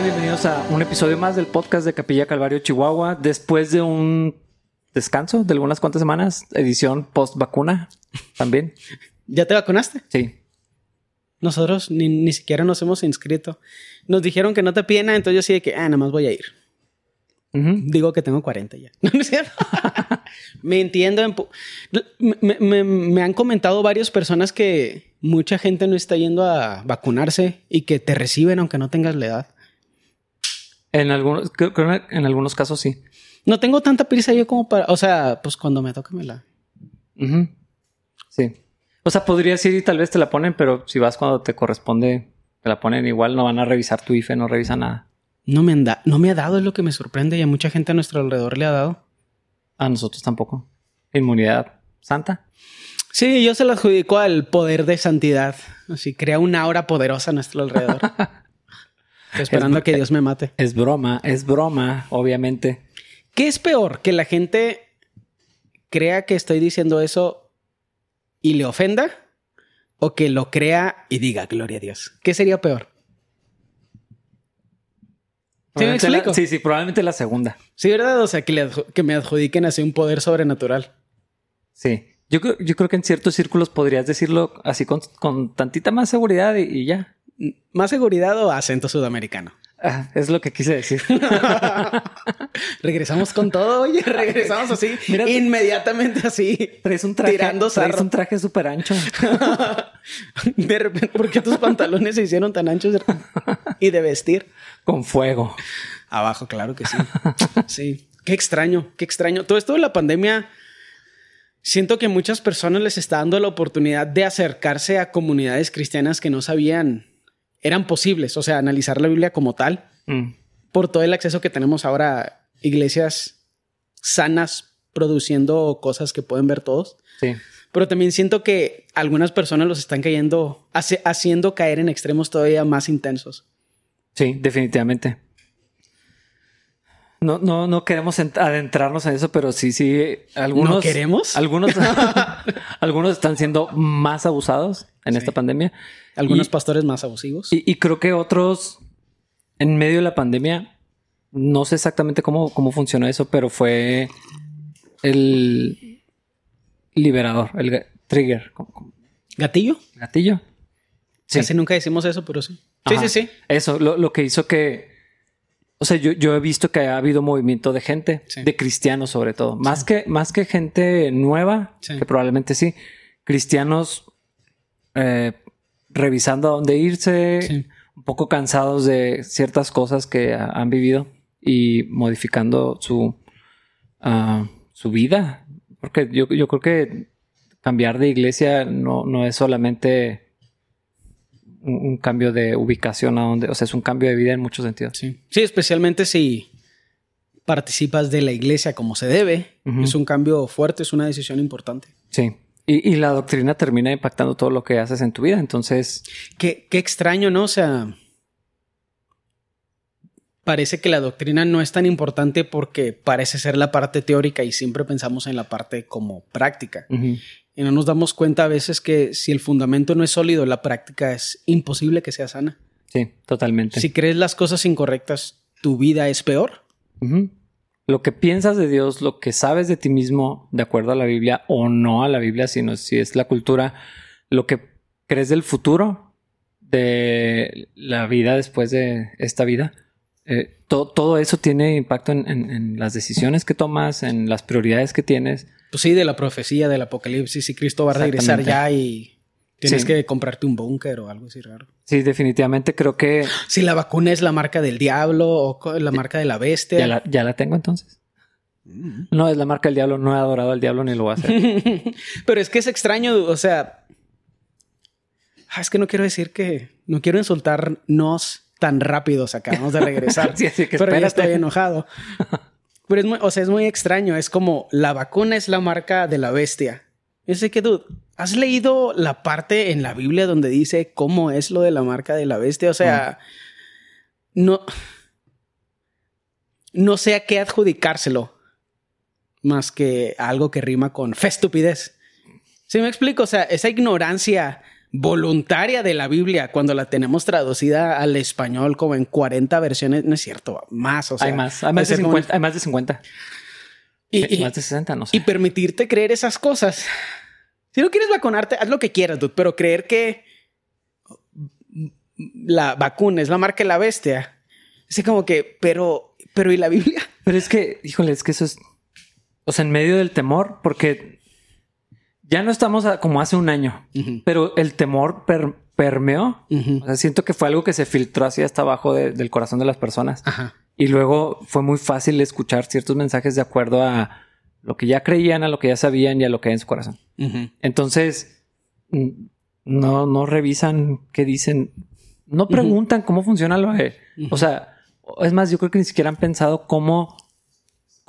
tal? Bienvenidos a un episodio más del podcast de Capilla Calvario Chihuahua. Después de un descanso de algunas cuantas semanas, edición post vacuna también. ¿Ya te vacunaste? Sí. Nosotros ni, ni siquiera nos hemos inscrito. Nos dijeron que no te pena, entonces yo sí de que, ah, nada más voy a ir. Digo que tengo 40 ya. ¿No es cierto? me entiendo. en pu- me, me- me han comentado varias personas que mucha gente no está yendo a vacunarse y que te reciben aunque no tengas la edad. En algunos, creo que en algunos casos sí. No tengo tanta prisa yo como para... O sea, pues cuando me toque me la... Ujú. Sí. O sea, podrías ir y tal vez te la ponen, pero si vas cuando te corresponde, te la ponen igual, no van a revisar tu IFE, no revisan nada. No me, han da- no me ha dado, es lo que me sorprende y a mucha gente a nuestro alrededor le ha dado. A nosotros tampoco. Inmunidad santa. Sí, yo se lo adjudico al poder de santidad. Así crea una aura poderosa a nuestro alrededor. Estoy esperando a que Dios me mate. Es broma, es broma, obviamente. ¿Qué es peor? ¿Que la gente crea que estoy diciendo eso y le ofenda? ¿O que lo crea y diga gloria a Dios? ¿Qué sería peor? ¿Sí me la- sí, sí, probablemente la segunda. Sí, ¿verdad? O sea, que, le adju- que me adjudiquen así un poder sobrenatural. Sí. Yo, creo- yo creo que en ciertos círculos podrías decirlo así con, con tantita más seguridad y, y ya. ¿Más seguridad o acento sudamericano? Ah, es lo que quise decir. regresamos con todo, oye, regresamos así, Mira- inmediatamente así, Traes un traje, tirando traes un traje súper ancho. De repente, ¿por qué tus pantalones se hicieron tan anchos de- y de vestir? con fuego. Abajo, claro que sí. Sí. Qué extraño, qué extraño. Todo esto de la pandemia, siento que muchas personas les está dando la oportunidad de acercarse a comunidades cristianas que no sabían eran posibles. O sea, analizar la Biblia como tal, Mm. por todo el acceso que tenemos ahora a iglesias sanas produciendo cosas que pueden ver todos. Sí. Pero también siento que algunas personas los están cayendo, hace- haciendo caer en extremos todavía más intensos. Sí, definitivamente. No, no, no queremos ent- adentrarnos en eso, pero sí, sí. Algunos. ¿No queremos? Algunos, algunos están siendo más abusados en Sí. esta pandemia. Algunos Y- pastores más abusivos. Y, y creo que otros, en medio de la pandemia, no sé exactamente cómo, cómo funcionó eso, pero fue el liberador, el trigger, ¿Gatillo? gatillo. Sí. Casi nunca decimos eso, pero sí. Sí, sí, sí. Eso, lo, lo que hizo que. O sea, yo, yo he visto que ha habido movimiento de gente, Sí. de cristianos sobre todo. Más, que, más que gente nueva, Sí. que probablemente sí. Cristianos eh, revisando a dónde irse, un poco cansados de ciertas cosas que ha- han vivido y modificando su, ah, su vida. Porque yo, yo creo que cambiar de iglesia no, no es solamente un, cambio de ubicación a donde, o sea, es un cambio de vida en muchos sentidos. Sí. Sí, especialmente si participas de la iglesia como se debe. Es un cambio fuerte, es una decisión importante. Sí. Y, y la doctrina termina impactando todo lo que haces en tu vida. Entonces, Qué, qué extraño, ¿no? O sea, parece que la doctrina no es tan importante porque parece ser la parte teórica y siempre pensamos en la parte como práctica. Y no nos damos cuenta a veces que si el fundamento no es sólido, la práctica es imposible que sea sana. sí, totalmente. Si crees las cosas incorrectas, tu vida es peor. Lo que piensas de Dios, lo que sabes de ti mismo, de acuerdo a la Biblia o no a la Biblia, sino si es la cultura, lo que crees del futuro, de la vida después de esta vida, eh, to- todo eso tiene impacto en, en- en las decisiones que tomas, en las prioridades que tienes. Pues sí, de la profecía del apocalipsis, si Cristo va a regresar ya y tienes Sí. que comprarte un búnker o algo así raro. Sí, definitivamente creo que Si la vacuna es la marca del diablo o la marca de la bestia. ya la, ya la tengo entonces. No es la marca del diablo, no he adorado al diablo ni lo voy a hacer. Pero es que es extraño, o sea, ah, es que no quiero decir que no quiero insultarnos tan rápidos. Acabamos de regresar, Sí, así que pero ya estoy enojado. Pero es muy, o sea, es muy extraño. Es como la vacuna es la marca de la bestia. Yo sé que tú has leído la parte en la Biblia donde dice cómo es lo de la marca de la bestia. O sea, no, no sé a qué adjudicárselo más que algo que rima con fe estupidez. ¿Sí me explico? O sea, esa ignorancia voluntaria de la Biblia cuando la tenemos traducida al español como en 40 versiones, no es cierto, más, o sea, hay más, hay más, de 50, hay más de 50. Y, más de 60, no sé. Y permitirte creer esas cosas. Si no quieres vacunarte, haz lo que quieras, dude, pero creer que la vacuna es la marca de la bestia. Es como que, pero, pero ¿y la Biblia? Pero es que, híjole, es que eso es, o sea, en medio del temor, porque ya no estamos como hace un año, pero el temor permeó. O sea, siento que fue algo que se filtró así hasta abajo del corazón de las personas. Y luego fue muy fácil escuchar ciertos mensajes de acuerdo a lo que ya creían, a lo que ya sabían y a lo que hay en su corazón. Entonces, no, no revisan qué dicen, no preguntan cómo funciona lo de, o sea, es más, yo creo que ni siquiera han pensado cómo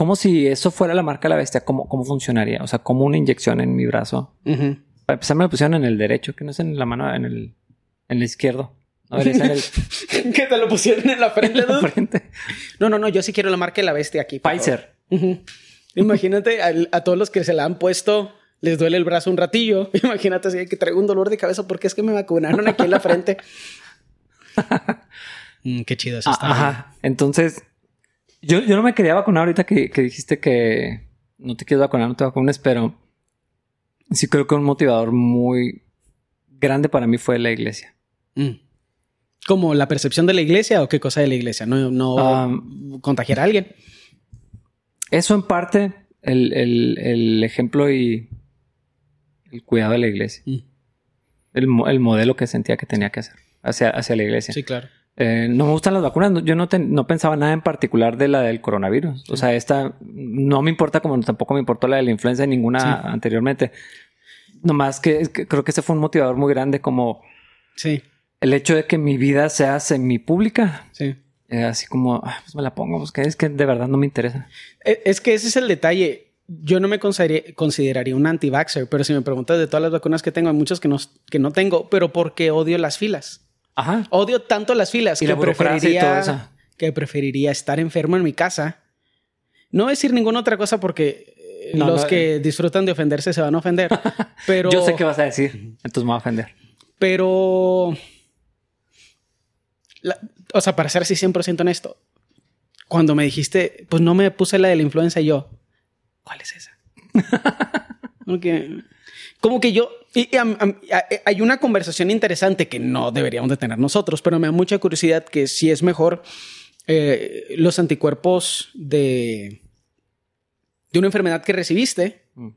como si eso fuera la marca de la bestia, ¿cómo, cómo funcionaría? O sea, como una inyección en mi brazo. Para empezar, me lo pusieron en el derecho, que no es en la mano, en el, en el izquierdo. No, ¿Qué te lo pusieron en la frente? No, no, no, yo sí quiero la marca de la bestia aquí. Pfizer. Imagínate a, todos los que se la han puesto, les duele el brazo un ratillo. Imagínate así que traigo un dolor de cabeza porque es que me vacunaron aquí en la frente. Mm, qué chido eso. está ajá. Entonces, yo, yo no me quería vacunar ahorita que, dijiste que no te quieres vacunar, no te vacunes, pero sí creo que un motivador muy grande para mí fue la iglesia. Mm. ¿Como la percepción de la iglesia o qué cosa de la iglesia? No, no contagiar a alguien. Eso en parte, el, ejemplo y el cuidado de la iglesia. Mm. El, el, modelo que sentía que tenía que hacer hacia, hacia la iglesia. Sí, claro. Eh, no me gustan las vacunas. Yo no, no pensaba nada en particular de la del coronavirus. O sea, esta no me importa como tampoco me importó la de la influenza ninguna anteriormente. Nomás que, que, creo que ese fue un motivador muy grande como sí. el hecho de que mi vida sea semi pública. Sí. Eh, así como, ah, pues me la pongo, pues que es que de verdad no me interesa. E, es que ese es el detalle. Yo no me consideraría, un anti-vaxxer, pero si me preguntas de todas las vacunas que tengo, hay muchas que no, que no tengo, pero porque odio las filas. Ajá. Odio tanto las filas que preferiría, que preferiría estar enfermo en mi casa. No decir ninguna otra cosa porque eh, los que eh. disfrutan de ofenderse se van a ofender. pero yo sé qué vas a decir, entonces me voy a ofender. Pero o sea, para ser así 100% honesto, cuando me dijiste, pues no me puse la de la influenza y yo, ¿cuál es esa? Porque como que yo, y, hay una conversación interesante que no deberíamos de tener nosotros, pero me da mucha curiosidad que si es mejor eh, los anticuerpos de, de una enfermedad que recibiste mm.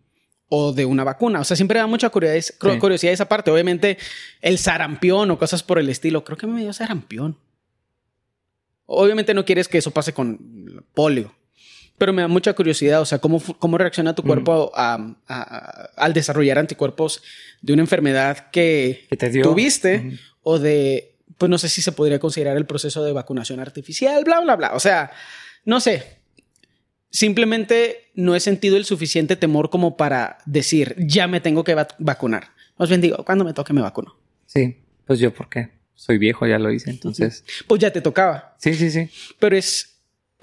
o de una vacuna. O sea, siempre da mucha curiosidad, curiosidad esa parte. Obviamente, el sarampión o cosas por el estilo. Creo que me dio sarampión. Obviamente no quieres que eso pase con polio. Pero me da mucha curiosidad, o sea, cómo, cómo reacciona tu cuerpo al desarrollar anticuerpos de una enfermedad que, te tuviste o de, pues no sé si se podría considerar el proceso de vacunación artificial, bla, bla, bla. O sea, no sé. Simplemente no he sentido el suficiente temor como para decir, ya me tengo que vacunar. Más bien digo, cuando me toque me vacuno. Sí, pues yo, ¿por qué? Soy viejo, ya lo hice, entonces. Pues ya te tocaba. Sí, sí, sí. Pero es,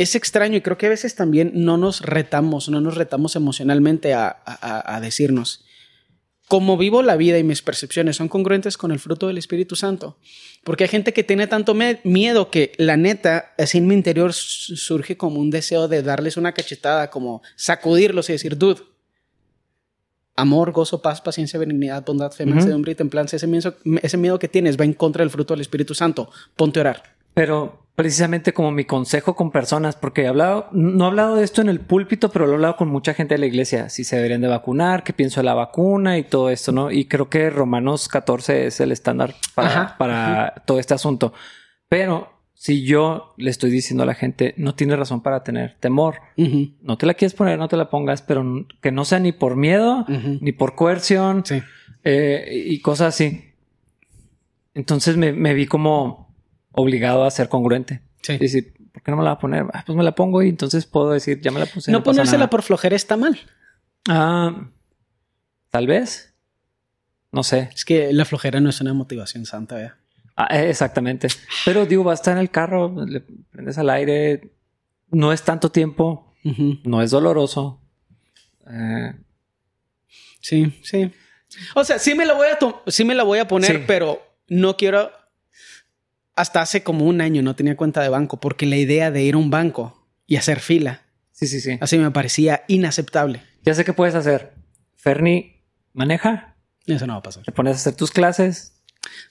es extraño y creo que a veces también no nos retamos, no nos retamos emocionalmente a, decirnos, cómo vivo la vida y mis percepciones son congruentes con el fruto del Espíritu Santo. Porque hay gente que tiene tanto miedo que la neta, así en mi interior surge como un deseo de darles una cachetada, como sacudirlos y decir, dude, amor, gozo, paz, paciencia, benignidad, bondad, fe, mansedumbre y templanza, ese miedo, ese miedo que tienes va en contra del fruto del Espíritu Santo. Ponte a orar. Pero precisamente como mi consejo con personas, porque he hablado, no he hablado de esto en el púlpito, pero lo he hablado con mucha gente de la iglesia, si se deberían de vacunar, qué pienso de la vacuna y todo esto, ¿no? Y creo que Romanos 14 es el estándar para, para todo este asunto. Pero si yo le estoy diciendo a la gente, no tiene razón para tener temor, no te la quieres poner, no te la pongas, pero que no sea ni por miedo, ni por coerción eh, y cosas así. Entonces me, me vi como obligado a ser congruente. Sí. decir, ¿por qué no me la voy a poner? Ah, pues me la pongo y entonces puedo decir, ya me la puse. No, ponérsela por flojera está mal. Ah, tal vez. No sé. Es que la flojera no es una motivación santa, ¿eh? Ah, exactamente. Pero digo, va a estar en el carro, le prendes al aire, no es tanto tiempo, no es doloroso. Eh, sí, sí. O sea, sí me la voy a, sí me la voy a poner, Sí. pero no quiero. Hasta hace como un año no tenía cuenta de banco porque la idea de ir a un banco y hacer fila Sí, sí, sí. así me parecía inaceptable. Ya sé qué puedes hacer. Fernie maneja, Eso no va a pasar. te pones a hacer tus clases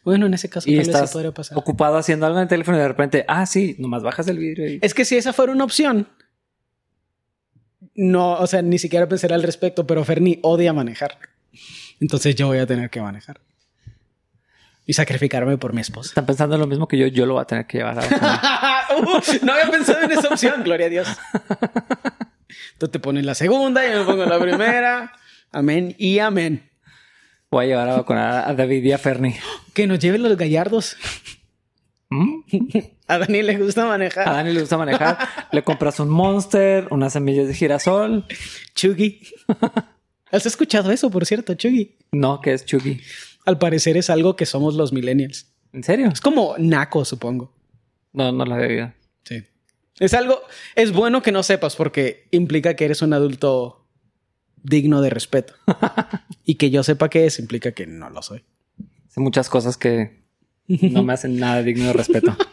Bueno, en ese caso y tal vez estás podría pasar. ocupado haciendo algo en el teléfono y de repente, ah, sí, nomás bajas el vidrio y... Es que si esa fuera una opción, no, o sea, ni siquiera pensaré al respecto, pero Fernie odia manejar. Entonces yo voy a tener que manejar. Y sacrificarme por mi esposa. Están pensando lo mismo que yo, yo lo voy a tener que llevar a Uh, no había pensado en esa opción, gloria a Dios. Tú te pones la segunda, yo me pongo la primera. Amén y amén. Voy a llevar a vacunar a David y a Fernie. Que nos lleven los gallardos. ¿Mm? A Dani le gusta A manejar. Dani le gusta manejar. Le compras un Monster, unas semillas de girasol. Chuggy. ¿Has escuchado eso, por cierto, Chuggy? No, que es Chucky. Al parecer es algo que somos los millennials. ¿En serio? Es como naco, supongo. No, no la oído. Sí. Es algo, es bueno que no sepas porque implica que eres un adulto digno de respeto. y que yo sepa qué es implica que no lo soy. Sé muchas cosas que no me hacen nada digno de respeto.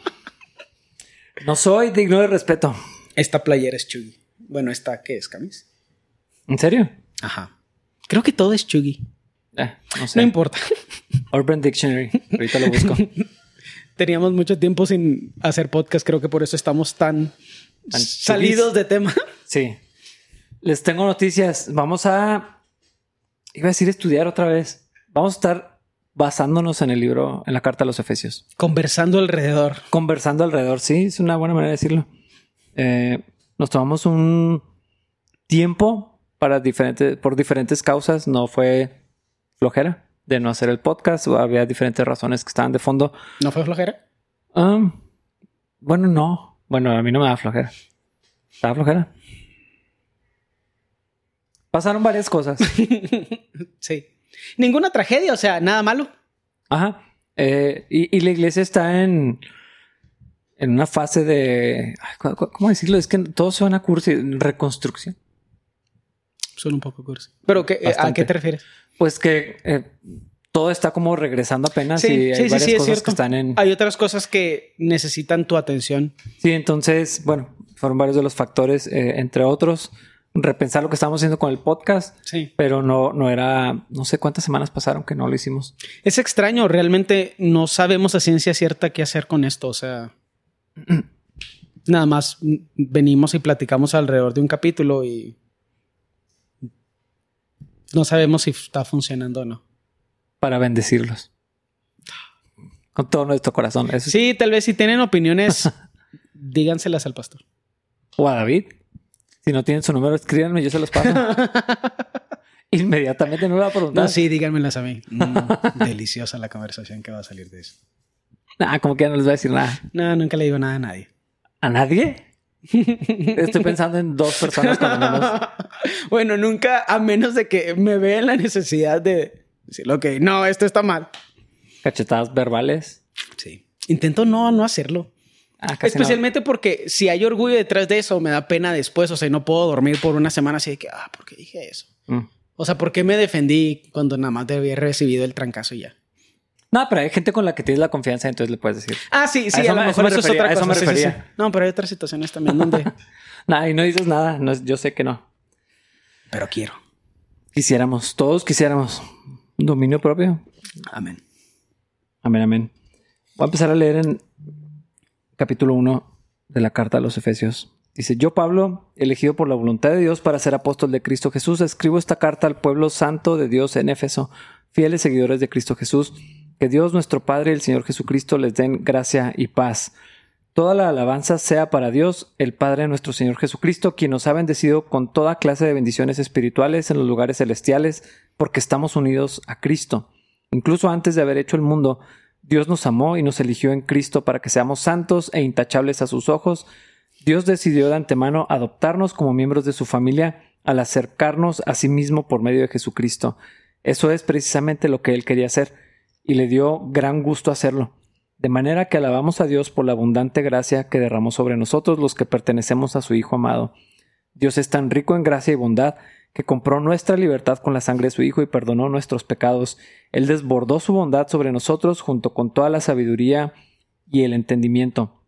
No soy digno de respeto. Esta playera es Chuggy. Bueno, esta, ¿qué es, Camis? ¿En serio? Ajá. Creo que todo es Chuggy. Eh, no sé. No importa. Urban Dictionary. Ahorita lo busco. Teníamos mucho tiempo sin hacer podcast. Creo que por eso estamos tan, Tan salidos de tema. Sí. Les tengo noticias. Vamos a. Iba a decir estudiar otra vez. Vamos a estar basándonos en el libro, en la carta a los Efesios. Conversando alrededor. Conversando alrededor. Sí, es una buena manera de decirlo. Eh, nos tomamos un tiempo para diferentes, por diferentes causas. No fue flojera de no hacer el podcast. o Había diferentes razones que estaban de fondo. ¿No fue flojera? Um, bueno, no. Bueno, a mí no me da flojera. ¿Estaba flojera? Pasaron varias cosas. Sí. Ninguna tragedia, o sea, nada malo. Ajá. Eh, y, y la iglesia está en, en una fase de... ay, ¿cu- cu- ¿Cómo decirlo? Es que todo suena cursi. Reconstrucción. Suena un poco cursi. ¿Pero qué, a qué te refieres? Pues que eh, todo está como regresando apenas Sí, y hay sí, varias sí, cosas que están en... Hay otras cosas que necesitan tu atención. Sí, entonces, bueno, fueron varios de los factores, eh, entre otros, repensar lo que estamos haciendo con el podcast. Sí. pero no, no era, no sé cuántas semanas pasaron que no lo hicimos. Es extraño, realmente no sabemos a ciencia cierta qué hacer con esto. O sea, nada más venimos y platicamos alrededor de un capítulo y no sabemos si está funcionando o no. Para bendecirlos. Con todo nuestro corazón. Eso Sí, tal vez si tienen opiniones, díganselas al pastor. O a David. Si no tienen su número, escríbanme, yo se los paso. Inmediatamente no le voy a preguntar. No, sí, díganmelas a mí. Mm, deliciosa la conversación que va a salir de eso. Nah, como que ya no les voy a decir nada. No, nunca le digo nada a nadie. ¿A nadie? Estoy pensando en dos personas con menos. bueno, nunca, a menos de que me vean la necesidad de decir, ok, no, esto está mal. Cachetadas verbales. Sí. Intento no, no hacerlo. Ah, no. Especialmente porque si hay orgullo detrás de eso, me da pena después. O sea, no puedo dormir por una semana así de que, ah, ¿por qué dije eso? Mm. O sea, ¿por qué me defendí cuando nada más debía haber recibido el trancazo y ya? No, pero hay gente con la que tienes la confianza, entonces le puedes decir. Ah, sí, sí, A eso a, lo me- mejor eso es otra refería, a eso cosa. me Sí, sí, sí. refería. No, pero hay otras situaciones también donde... Nah, y no dices nada. No, yo sé que no. pero quiero. Quisiéramos, todos quisiéramos dominio propio. Amén. Amén, amén. Voy a empezar a leer en capítulo 1 de la carta a los Efesios. Dice, yo Pablo, elegido por la voluntad de Dios para ser apóstol de Cristo Jesús, escribo esta carta al pueblo santo de Dios en Éfeso, fieles seguidores de Cristo Jesús. Que Dios nuestro Padre y el Señor Jesucristo les den gracia y paz. Toda la alabanza sea para Dios, el Padre de nuestro Señor Jesucristo, quien nos ha bendecido con toda clase de bendiciones espirituales en los lugares celestiales, porque estamos unidos a Cristo. Incluso antes de haber hecho el mundo, Dios nos amó y nos eligió en Cristo para que seamos santos e intachables a sus ojos. Dios decidió de antemano adoptarnos como miembros de su familia al acercarnos a sí mismo por medio de Jesucristo. Eso es precisamente lo que Él quería hacer y le dio gran gusto hacerlo. De manera que alabamos a Dios por la abundante gracia que derramó sobre nosotros los que pertenecemos a su Hijo amado. Dios es tan rico en gracia y bondad que compró nuestra libertad con la sangre de su Hijo y perdonó nuestros pecados. Él desbordó su bondad sobre nosotros junto con toda la sabiduría y el entendimiento.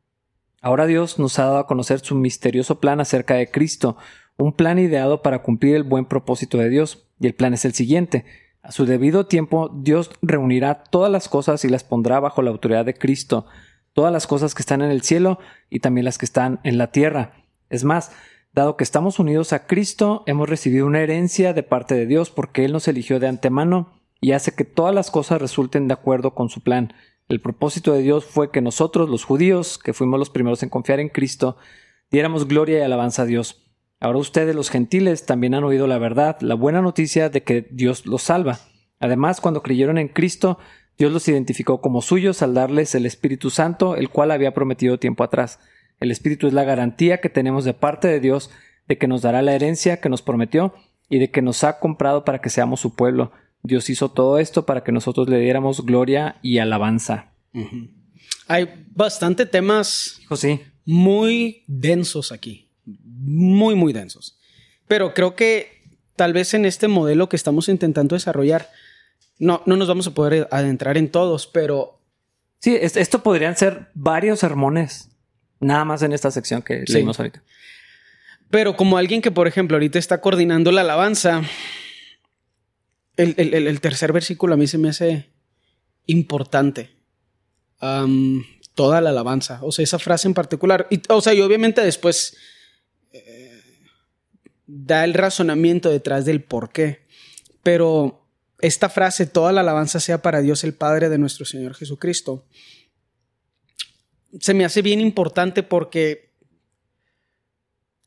Ahora Dios nos ha dado a conocer su misterioso plan acerca de Cristo, un plan ideado para cumplir el buen propósito de Dios. Y el plan es el siguiente. A su debido tiempo, Dios reunirá todas las cosas y las pondrá bajo la autoridad de Cristo, todas las cosas que están en el cielo y también las que están en la tierra. Es más, Dado que estamos unidos a Cristo, hemos recibido una herencia de parte de Dios porque Él nos eligió de antemano y hace que todas las cosas resulten de acuerdo con su plan. El propósito de Dios fue que nosotros, los judíos, que fuimos los primeros en confiar en Cristo, diéramos gloria y alabanza a Dios. Ahora ustedes, los gentiles, también han oído la verdad, la buena noticia de que Dios los salva. Además, cuando creyeron en Cristo, Dios los identificó como suyos al darles el Espíritu Santo, el cual había prometido tiempo atrás. El Espíritu es la garantía que tenemos de parte de Dios de que nos dará la herencia que nos prometió y de que nos ha comprado para que seamos su pueblo. Dios hizo todo esto para que nosotros le diéramos gloria y alabanza. Hay bastante temas muy densos aquí, muy, muy densos. Pero creo que tal vez en este modelo que estamos intentando desarrollar, no, no nos vamos a poder adentrar en todos, pero... Sí, esto podrían ser varios sermones Nada más en esta sección que leímos ahorita. Pero como alguien que, por ejemplo, ahorita está coordinando la alabanza, el, tercer versículo a mí se me hace importante. toda la alabanza. O sea, esa frase en particular. Y, o sea, y obviamente después da el razonamiento detrás del por qué. Pero esta frase, toda la alabanza sea para Dios el Padre de nuestro Señor Jesucristo se me hace bien importante porque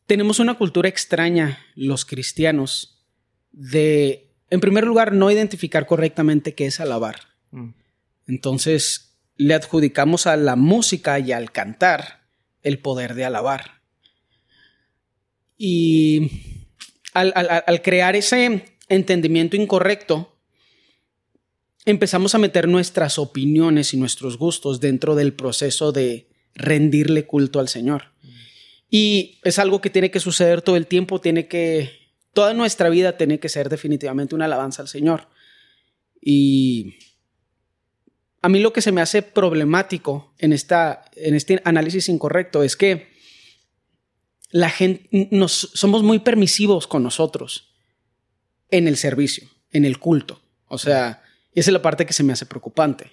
tenemos una cultura extraña, los cristianos, de, en primer lugar, no identificar correctamente qué es alabar. Mm. Entonces, le adjudicamos a la música y al cantar el poder de alabar. Y al, al crear ese entendimiento incorrecto, empezamos a meter nuestras opiniones y nuestros gustos dentro del proceso de rendirle culto al Señor. Y es algo que tiene que suceder todo el tiempo, tiene que, toda nuestra vida tiene que ser definitivamente una alabanza al Señor. Y a mí lo que se me hace problemático en, esta, en este análisis incorrecto es que la gente, nos, somos muy permisivos con nosotros en el servicio, en el culto. O sea, y esa es la parte que se me hace preocupante.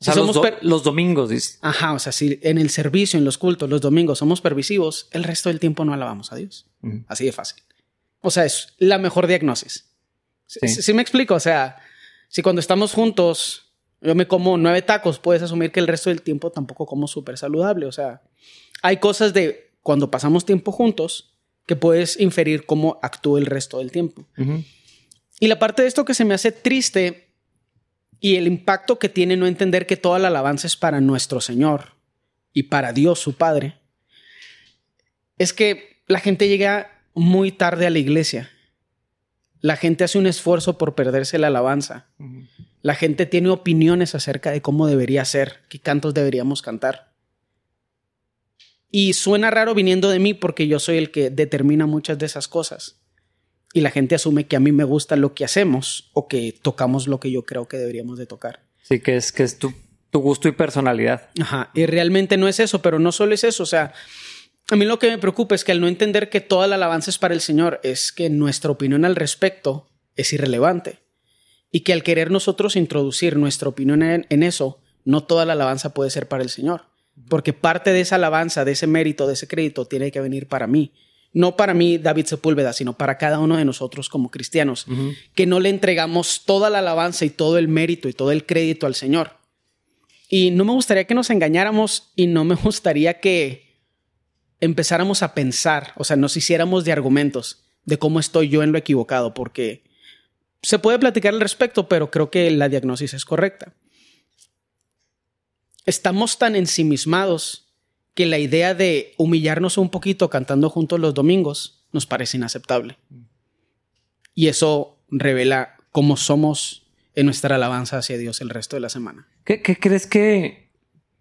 O sea, somos los, domingos, dice. Ajá, o sea, si en el servicio, en los cultos, los domingos somos permisivos, el resto del tiempo no alabamos a Dios. Así de fácil. O sea, es la mejor diagnosis. Sí. me explico? O sea, si cuando estamos juntos yo me como nueve tacos, puedes asumir que el resto del tiempo tampoco como súper saludable. O sea, hay cosas de cuando pasamos tiempo juntos que puedes inferir cómo actúa el resto del tiempo. Y la parte de esto que se me hace triste y el impacto que tiene no entender que toda la alabanza es para nuestro Señor y para Dios su Padre, es que la gente llega muy tarde a la iglesia. La gente hace un esfuerzo por perderse la alabanza. La gente tiene opiniones acerca de cómo debería ser, qué cantos deberíamos cantar. Y suena raro viniendo de mí porque yo soy el que determina muchas de esas cosas y la gente asume que a mí me gusta lo que hacemos o que tocamos lo que yo creo que deberíamos de tocar. Sí, que es que es tu, tu gusto y personalidad. Ajá, y realmente no es eso, pero no solo es eso, o sea, a mí lo que me preocupa es que al no entender que toda la alabanza es para el Señor, es que nuestra opinión al respecto es irrelevante. Y que al querer nosotros introducir nuestra opinión en, en eso, no toda la alabanza puede ser para el Señor. Porque parte de esa alabanza, de ese mérito, de ese crédito, tiene que venir para mí no para mí, David Sepúlveda, sino para cada uno de nosotros como cristianos, que no le entregamos toda la alabanza y todo el mérito y todo el crédito al Señor. Y no me gustaría que nos engañáramos y no me gustaría que empezáramos a pensar, o sea, nos hiciéramos de argumentos de cómo estoy yo en lo equivocado, porque se puede platicar al respecto, pero creo que la diagnosis es correcta. Estamos tan ensimismados que la idea de humillarnos un poquito cantando juntos los domingos nos parece inaceptable. Y eso revela cómo somos en nuestra alabanza hacia Dios el resto de la semana. ¿Qué, crees que,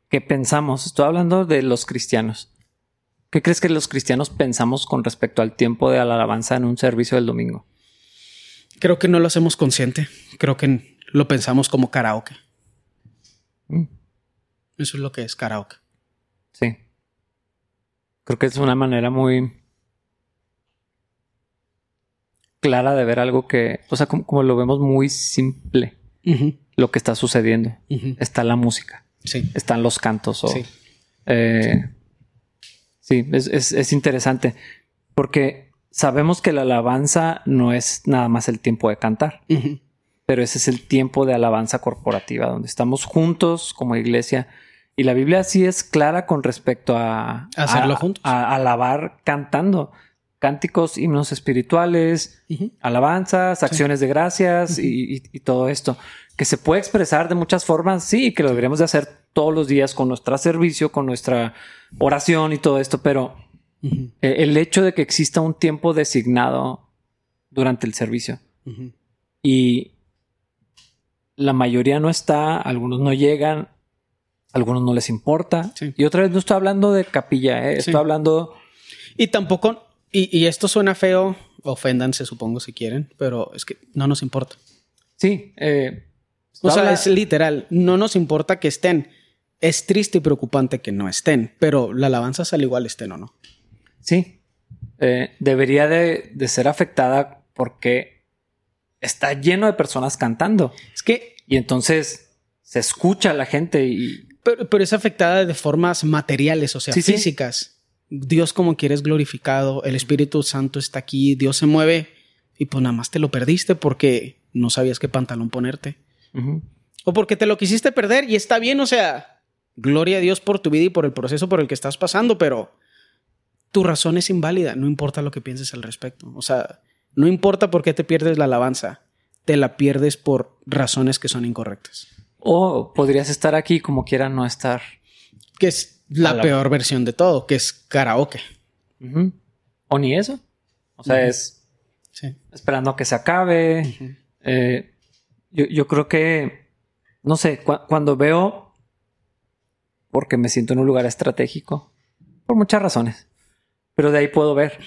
que pensamos? Estoy hablando de los cristianos. ¿Qué crees que los cristianos pensamos con respecto al tiempo de la alabanza en un servicio del domingo? Creo que no lo hacemos consciente. Creo que lo pensamos como karaoke. Mm. Eso es lo que es karaoke. Sí. Creo que es una manera muy clara de ver algo que, o sea, como, lo vemos muy simple, lo que está sucediendo. Está la música. Sí. Están los cantos. O, sí. Eh, sí, es, interesante porque sabemos que la alabanza no es nada más el tiempo de cantar, pero ese es el tiempo de alabanza corporativa, donde estamos juntos como iglesia. Y la Biblia sí es clara con respecto a hacerlo juntos, a, alabar cantando cánticos, himnos espirituales, alabanzas, acciones de gracias y, todo esto, que se puede expresar de muchas formas, sí, que lo deberíamos de hacer todos los días con nuestro servicio, con nuestra oración y todo esto, pero e, el hecho de que exista un tiempo designado durante el servicio. Y la mayoría no está, algunos no llegan, algunos no les importa. Y otra vez no estoy hablando de capilla, ¿eh? estoy hablando... Y tampoco, y, esto suena feo, oféndanse supongo si quieren, pero es que no nos importa. Sí. Eh, o sea, es literal, no nos importa que estén. Es triste y preocupante que no estén, pero la alabanza al igual estén o no. Sí. Eh, debería de, ser afectada porque está lleno de personas cantando. Es que... Y entonces se escucha a la gente y... Pero, es afectada de formas materiales, o sea, físicas. Dios como quieres glorificado, el Espíritu Santo está aquí, Dios se mueve y pues nada más te lo perdiste porque no sabías qué pantalón ponerte. O porque te lo quisiste perder y está bien, o sea, gloria a Dios por tu vida y por el proceso por el que estás pasando, pero tu razón es inválida, no importa lo que pienses al respecto. O sea, no importa por qué te pierdes la alabanza, te la pierdes por razones que son incorrectas. O podrías estar aquí como quiera no estar. Que es la, peor versión de todo, que es karaoke. O ni eso. O sea, es esperando a que se acabe. Eh, yo, creo que, no sé, cuando veo, porque me siento en un lugar estratégico, por muchas razones, pero de ahí puedo ver.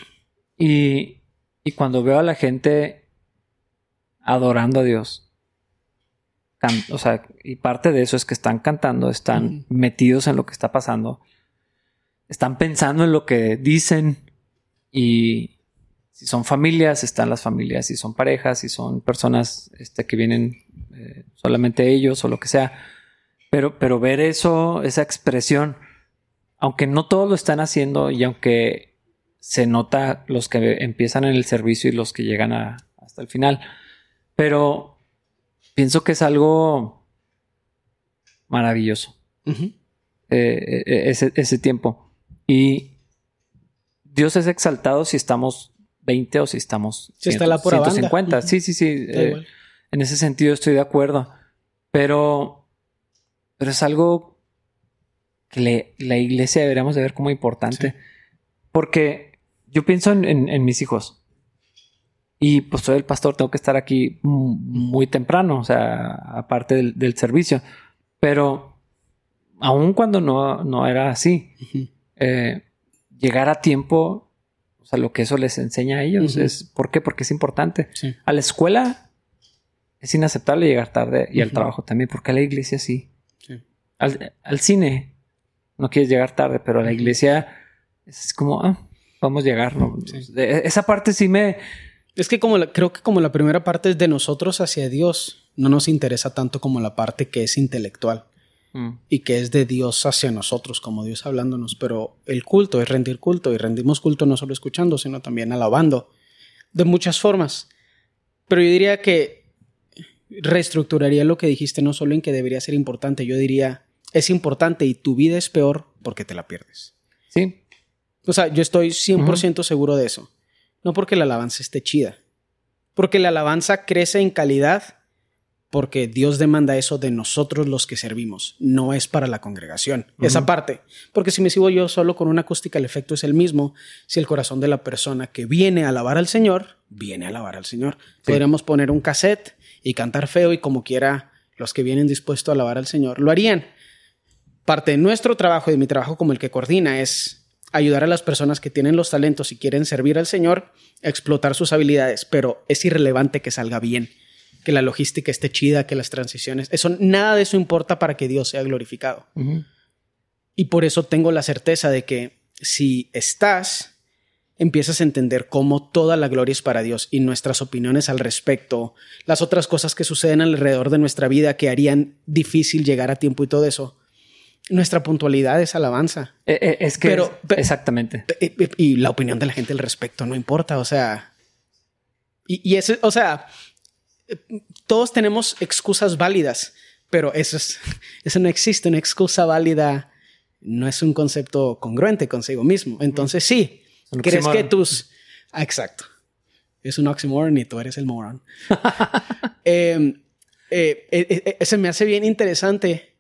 Y, y cuando veo a la gente adorando a Dios, o sea, y parte de eso es que están cantando, están metidos en lo que está pasando, están pensando en lo que dicen y si son familias, están las familias, si son parejas, si son personas este, que vienen eh, solamente ellos o lo que sea. Pero, pero ver eso, esa expresión, aunque no todos lo están haciendo y aunque se nota los que empiezan en el servicio y los que llegan hasta el final, pero pienso que es algo maravilloso. Eh, eh, ese, tiempo. Y Dios es exaltado si estamos 20 o si estamos si está la 150. Sí, sí, sí. Eh, en ese sentido estoy de acuerdo. Pero, pero es algo que la iglesia deberíamos de ver como importante. Porque yo pienso en mis hijos. Y pues soy el pastor, tengo que estar aquí muy temprano, o sea, aparte del, servicio. Pero aun cuando no, no era así, eh, llegar a tiempo, o sea, lo que eso les enseña a ellos es, ¿por qué? Porque es importante. A la escuela es inaceptable llegar tarde y al trabajo también, porque a la iglesia sí. Al, al, cine no quieres llegar tarde, pero a la iglesia es como, ah, vamos a llegar. ¿no? Esa parte sí me es que como creo que como la primera parte es de nosotros hacia Dios, no nos interesa tanto como la parte que es intelectual mm. y que es de Dios hacia nosotros, como Dios hablándonos. Pero el culto es rendir culto y rendimos culto no solo escuchando, sino también alabando de muchas formas. Pero yo diría que reestructuraría lo que dijiste no solo en que debería ser importante, yo diría es importante y tu vida es peor porque te la pierdes. Sí. O sea, yo estoy 100% seguro de eso. No porque la alabanza esté chida, porque la alabanza crece en calidad porque Dios demanda eso de nosotros los que servimos, no es para la congregación, esa parte. Porque si me sigo yo solo con una acústica, el efecto es el mismo si el corazón de la persona que viene a alabar al Señor, viene a alabar al Señor. Podríamos poner un cassette y cantar feo y como quiera los que vienen dispuestos a alabar al Señor lo harían. Parte de nuestro trabajo y de mi trabajo como el que coordina es ayudar a las personas que tienen los talentos y quieren servir al Señor a explotar sus habilidades, pero es irrelevante que salga bien, que la logística esté chida, que las transiciones, eso nada de eso importa para que Dios sea glorificado. Y por eso tengo la certeza de que si estás empiezas a entender cómo toda la gloria es para Dios y nuestras opiniones al respecto, las otras cosas que suceden alrededor de nuestra vida que harían difícil llegar a tiempo y todo eso. Nuestra puntualidad es alabanza. Eh, eh, es que pero, exactamente. Y, la opinión de la gente al respecto no importa, o sea. Y, y eso, o sea, todos tenemos excusas válidas, pero eso, es, eso no existe. Una excusa válida no es un concepto congruente consigo mismo. Entonces, sí, ¿Crees que tus... Ah, exacto. Es un oxymoron y tú eres el moron. Em, eh, eh, eh, se me hace bien interesante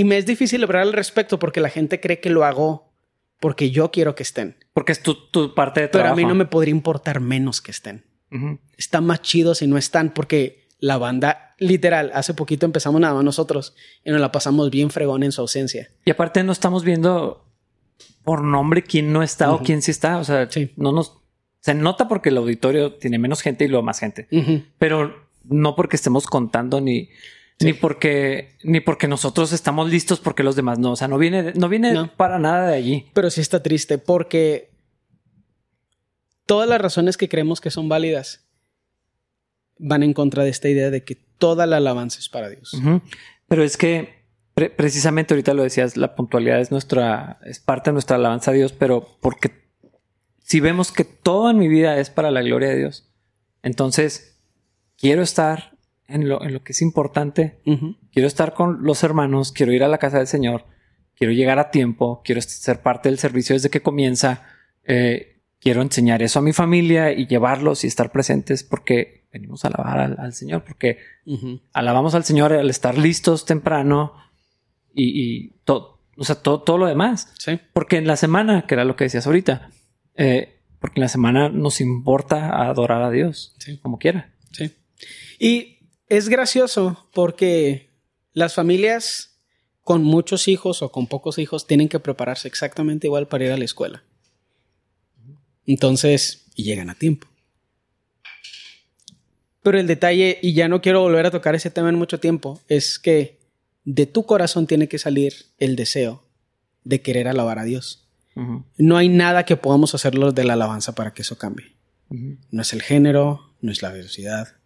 y me es difícil hablar al respecto porque la gente cree que lo hago porque yo quiero que estén. Porque es tu, parte de trabajo. Pero a mí no me podría importar menos que estén. Está más chido si no están porque la banda, literal, hace poquito empezamos nada más nosotros y nos la pasamos bien fregón en su ausencia. Y aparte no estamos viendo por nombre quién no está o quién sí está. O sea, no nos se nota porque el auditorio tiene menos gente y luego más gente, pero no porque estemos contando ni ni porque ni porque nosotros estamos listos porque los demás no. O sea, no viene no viene para nada de allí. Pero sí está triste porque todas las razones que creemos que son válidas van en contra de esta idea de que toda la alabanza es para Dios. Pero es que precisamente ahorita lo decías, la puntualidad es nuestra, es parte de nuestra alabanza a Dios, pero porque si vemos que todo en mi vida es para la gloria de Dios, entonces quiero estar en lo, en lo que es importante, quiero estar con los hermanos, quiero ir a la casa del Señor, quiero llegar a tiempo, quiero ser parte del servicio desde que comienza, eh, quiero enseñar eso a mi familia y llevarlos y estar presentes porque venimos a alabar al, Señor, porque alabamos al Señor al estar listos temprano, y, todo, o sea, todo, todo lo demás. Sí. Porque en la semana, que era lo que decías ahorita, eh, porque en la semana nos importa adorar a Dios, como quiera. Sí. Y es gracioso porque las familias con muchos hijos o con pocos hijos tienen que prepararse exactamente igual para ir a la escuela. Entonces, y llegan a tiempo. Pero el detalle, y ya no quiero volver a tocar ese tema en mucho tiempo, es que de tu corazón tiene que salir el deseo de querer alabar a Dios. No hay nada que podamos hacerlo de la alabanza para que eso cambie. No es el género, no es la velocidad,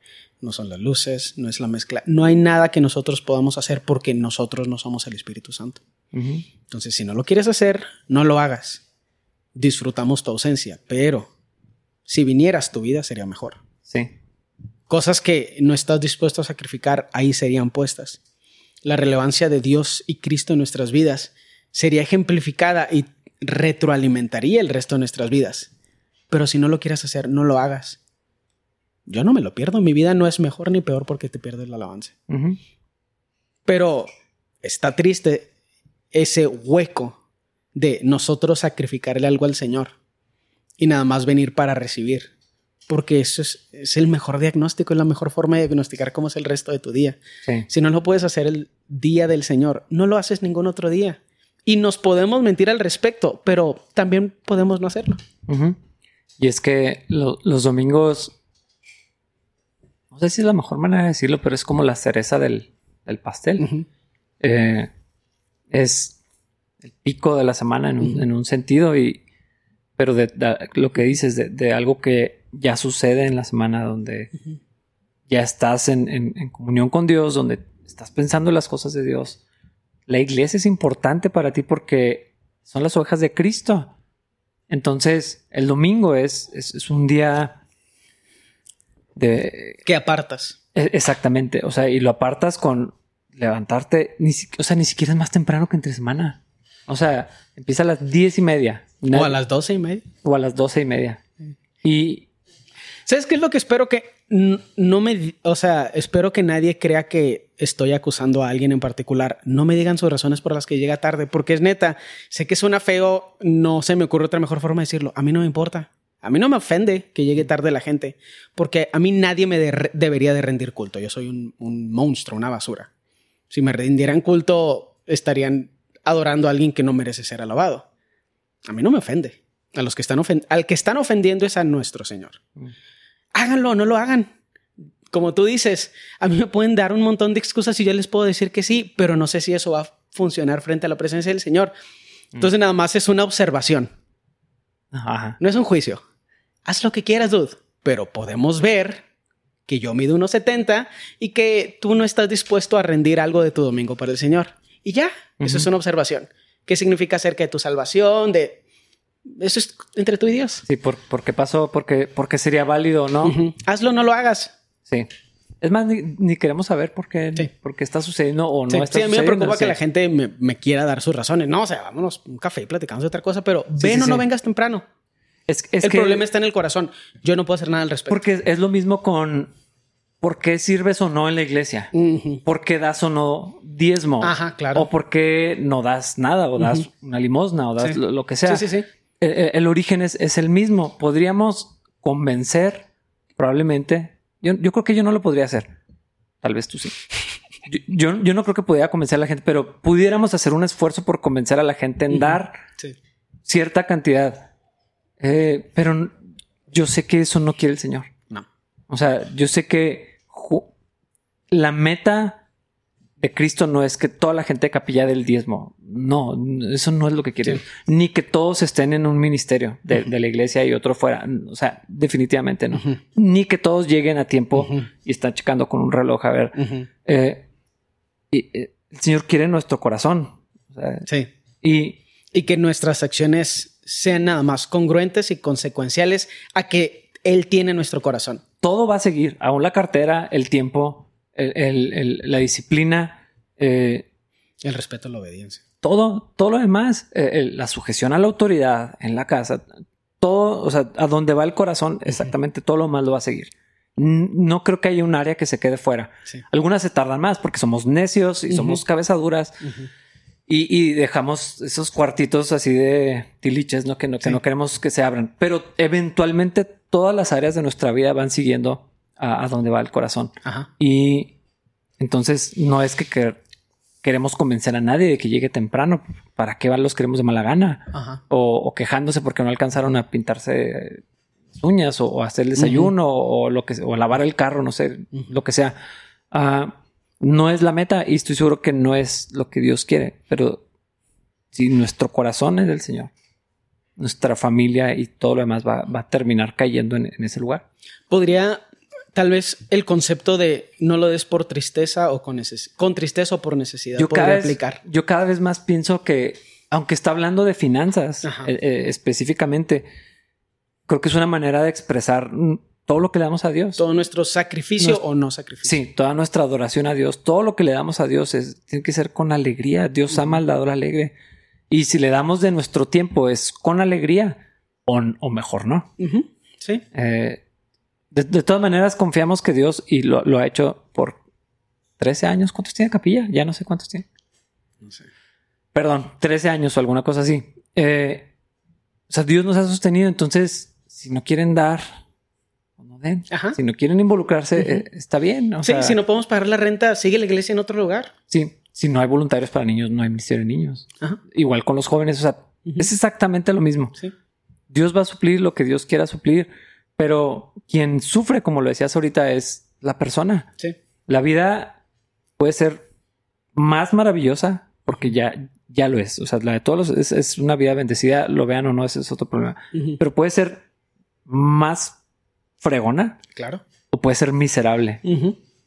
no son las luces, no es la mezcla. No hay nada que nosotros podamos hacer porque nosotros no somos el Espíritu Santo. Entonces, si no lo quieres hacer, no lo hagas. Disfrutamos tu ausencia, pero si vinieras, tu vida sería mejor. Sí. Cosas que no estás dispuesto a sacrificar, ahí serían puestas la relevancia de Dios y Cristo en nuestras vidas sería ejemplificada y retroalimentaría el resto de nuestras vidas. Pero si no lo quieres hacer, no lo hagas. Yo no me lo pierdo. Mi vida no es mejor ni peor porque te pierdes la alabanza. Pero está triste ese hueco de nosotros sacrificarle algo al Señor y nada más venir para recibir porque eso es, el mejor diagnóstico, es la mejor forma de diagnosticar cómo es el resto de tu día. Si no lo puedes hacer el día del Señor, no lo haces ningún otro día. Y nos podemos mentir al respecto, pero también podemos no hacerlo. Y es que los domingos, no sé si es la mejor manera de decirlo, pero es como la cereza del, pastel. Eh, es el pico de la semana en un, en un sentido y, pero de, lo que dices de, algo que ya sucede en la semana donde ya estás en, comunión con Dios, donde estás pensando en las cosas de Dios. La iglesia es importante para ti porque son las ovejas de Cristo. Entonces, el domingo es, es, un día de... Que apartas. E, exactamente. O sea, y lo apartas con levantarte, ni, o sea, ni siquiera es más temprano que entre semana. O sea, empieza a las diez y media. o a las doce y media. O a las doce y media. Y, ¿Sabes qué es lo que espero que no me, o sea, espero que nadie crea que estoy acusando a alguien en particular. No me digan sus razones por las que llega tarde, porque es neta, sé que suena feo, no se me ocurre otra mejor forma de decirlo. A mí no me importa. A mí no me ofende que llegue tarde la gente, porque a mí nadie me debería de rendir culto. Yo soy un, un monstruo, una basura. Si me rindieran culto, estarían adorando a alguien que no merece ser alabado. A mí no me ofende. A los que están al que están ofendiendo es a nuestro Señor. Mm. Háganlo, no lo hagan. Como tú dices, a mí me pueden dar un montón de excusas y yo les puedo decir que sí, pero no sé si eso va a funcionar frente a la presencia del Señor. Entonces nada más es una observación. Ajá. No es un juicio. Haz lo que quieras, dude. Pero podemos ver que yo mido unos 70 y que tú no estás dispuesto a rendir algo de tu domingo para el Señor. Y ya, eso es una observación. ¿Qué significa acerca de tu salvación? De eso es entre tú y Dios. Sí, por, porque pasó, porque, porque sería válido, ¿no? Ujú. Hazlo, no lo hagas. Sí. Es más, ni, ni queremos saber por qué, Sí. por qué está sucediendo o no Sí, está sí, a mí me preocupa que la gente me, me quiera dar sus razones. No, o sea, vámonos un café y platicamos de otra cosa, pero ven o no vengas temprano. Es, es el que- problema está en el corazón. Yo no puedo hacer nada al respecto. Porque es lo mismo con por qué sirves o no en la iglesia. Ujú. ¿Por qué das o no diezmo? Ajá, claro. O por qué no das nada o das una limosna o das Sí. lo, lo que sea. Sí, sí, sí. El, el- el origen es, es el mismo. Podríamos convencer, probablemente. Yo, yo creo que yo no lo podría hacer. Tal vez tú sí. Yo, yo, yo no creo que pudiera convencer a la gente, pero pudiéramos hacer un esfuerzo por convencer a la gente en dar Sí. cierta cantidad. Eh, pero yo sé que eso no quiere el Señor. No. O sea, yo sé que la meta de Cristo no es que toda la gente de capilla del diezmo. No, eso no es lo que quiere. Sí. Ni que todos estén en un ministerio de, de la iglesia y otro fuera. O sea, definitivamente no. Ni que todos lleguen a tiempo y están checando con un reloj a ver. Eh, y, eh, el Señor quiere nuestro corazón. O sea, Sí. y Y que nuestras acciones sean nada más congruentes y consecuenciales a que Él tiene nuestro corazón. todo va a seguir, aún la cartera, el tiempo, el- el- el- la disciplina, eh, El respeto a la obediencia. todo, todo lo demás, eh, la sujeción a la autoridad en la casa, todo, o sea, a donde va el corazón, exactamente todo lo más lo va a seguir. No creo que haya un área que se quede fuera. Sí. Algunas se tardan más porque somos necios y somos cabezaduras Ujú. Y, y dejamos esos cuartitos así de tiliches, ¿no? Que, no, que Sí. no queremos que se abran. Pero eventualmente todas las áreas de nuestra vida van siguiendo a, a donde va el corazón. Ajá. Y entonces no es que, que- queremos convencer a nadie de que llegue temprano. ¿Para qué los queremos de mala gana? Ajá. O, o quejándose porque no alcanzaron a pintarse uñas o, o hacer el desayuno o, lo que o lavar el carro, no sé, lo que sea. Ah, no es la meta y estoy seguro que no es lo que Dios quiere, pero si nuestro corazón es del Señor, nuestra familia y todo lo demás va, va a terminar cayendo en- en ese lugar. Podría tal vez el concepto de no lo des por tristeza o con, con tristeza o por necesidad yo podría cada, vez, aplicar. yo cada vez más pienso que, aunque está hablando de finanzas eh, eh, específicamente, creo que es una manera de expresar todo lo que le damos a Dios. Todo nuestro sacrificio o no sacrificio. Sí, toda nuestra adoración a Dios, todo lo que le damos a Dios es, tiene que ser con alegría. Dios ama al dador alegre. Y si le damos de nuestro tiempo es con alegría o, o mejor no. Ujú. Sí. Eh, de, de todas maneras, confiamos que Dios, y lo, lo ha hecho por 13 años. ¿Cuántos tiene capilla? Ya no sé cuántos tiene. No sé. Perdón, 13 años o alguna cosa así. Eh, o sea, Dios nos ha sostenido. Entonces, si no quieren dar, den. Ajá. Si no quieren involucrarse, Ujú. eh, está bien. O Sí, sea, si no podemos pagar la renta, sigue la iglesia en otro lugar. sí, si no hay voluntarios para niños, no hay ministerio de niños. Ajá. Igual con los jóvenes. O sea, Ujú. es exactamente lo mismo. Sí. Dios va a suplir lo que Dios quiera suplir, pero quien sufre, como lo decías ahorita, es la persona. Sí. La vida puede ser más maravillosa porque ya, ya lo es. O sea, la de todos los, es, es una vida bendecida, lo vean o no, ese es otro problema. Ujú. Pero puede ser más fregona Claro. o puede ser miserable.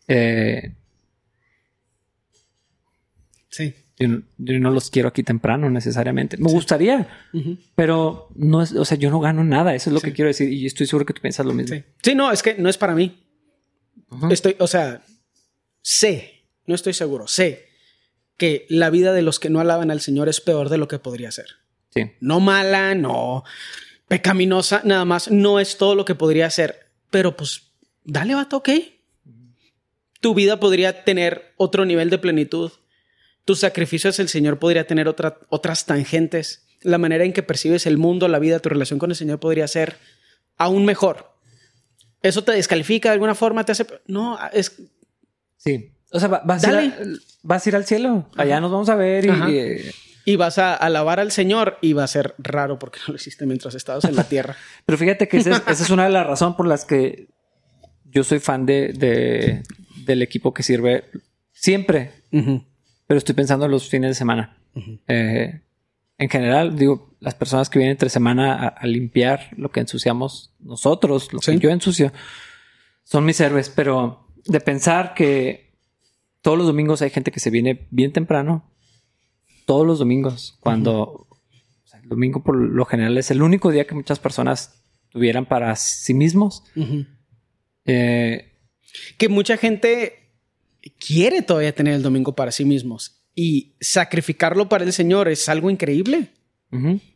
Eh, Sí. yo, no- yo no los quiero aquí temprano necesariamente. Me gustaría, pero no es, o sea, yo no gano nada. Eso es lo Sí. que quiero decir. Y estoy seguro que tú piensas lo mismo. Sí. Sí, no, es que no es para mí. Estoy, o sea, sé, no estoy seguro, sé que la vida de los que no alaban al Señor es peor de lo que podría ser. Sí. No mala, no pecaminosa, nada más, no es todo lo que podría ser. Pero pues, dale, vato, ok. Tu vida podría tener otro nivel de plenitud. Tus sacrificios el Señor podría tener otra- otras tangentes. La manera en que percibes el mundo, la vida, tu relación con el Señor podría ser aún mejor. ¿Eso te descalifica de alguna forma? ¿Te hace.? No, es. Sí. O sea, va- vas, a ir, a- vas a ir al cielo. Allá nos vamos a ver y. y, vas a alabar al Señor y va a ser raro porque no lo hiciste mientras estabas en la tierra. Pero fíjate que esa es, una de las razones por las que yo soy fan de, del equipo que sirve siempre, pero estoy pensando en los fines de semana. Eh, en general, digo, las personas que vienen entre semana a, limpiar lo que ensuciamos nosotros, lo que yo ensucio, son mis héroes, pero de pensar que todos los domingos hay gente que se viene bien temprano, todos los domingos, cuando el domingo por lo general es el único día que muchas personas tuvieran para sí mismos. Eh, que mucha gente quiere todavía tener el domingo para sí mismos y sacrificarlo para el Señor es algo increíble.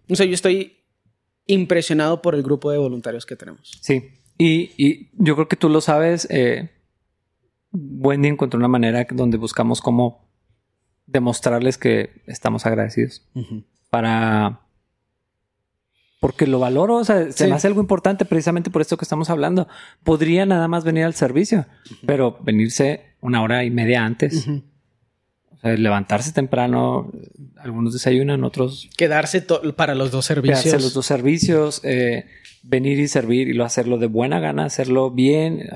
O sea, yo estoy impresionado por el grupo de voluntarios que tenemos. Sí, y, yo creo que tú lo sabes. Eh, Wendy encontró una manera donde buscamos cómo demostrarles que estamos agradecidos. Para. Porque lo valoro, o sea, se me hace algo importante precisamente por esto que estamos hablando. Podría nada más venir al servicio, pero venirse una hora y media antes. O sea, levantarse temprano, algunos desayunan, otros. Quedarse para los dos servicios. Quedarse los dos servicios, eh, venir y servir y lo hacerlo de buena gana, hacerlo bien.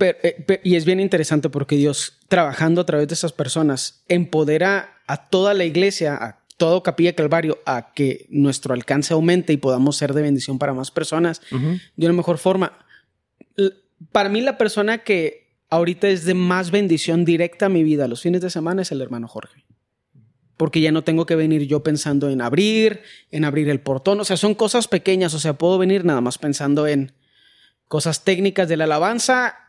Eh, y es bien interesante porque Dios, trabajando a través de esas personas, empodera a toda la iglesia, a todo Capilla Calvario, a que nuestro alcance aumente y podamos ser de bendición para más personas de una mejor forma. Para mí, la persona que ahorita es de más bendición directa a mi vida los fines de semana es el hermano Jorge. Porque ya no tengo que venir yo pensando en abrir, en abrir el portón. O sea, son cosas pequeñas. O sea, puedo venir nada más pensando en cosas técnicas de la alabanza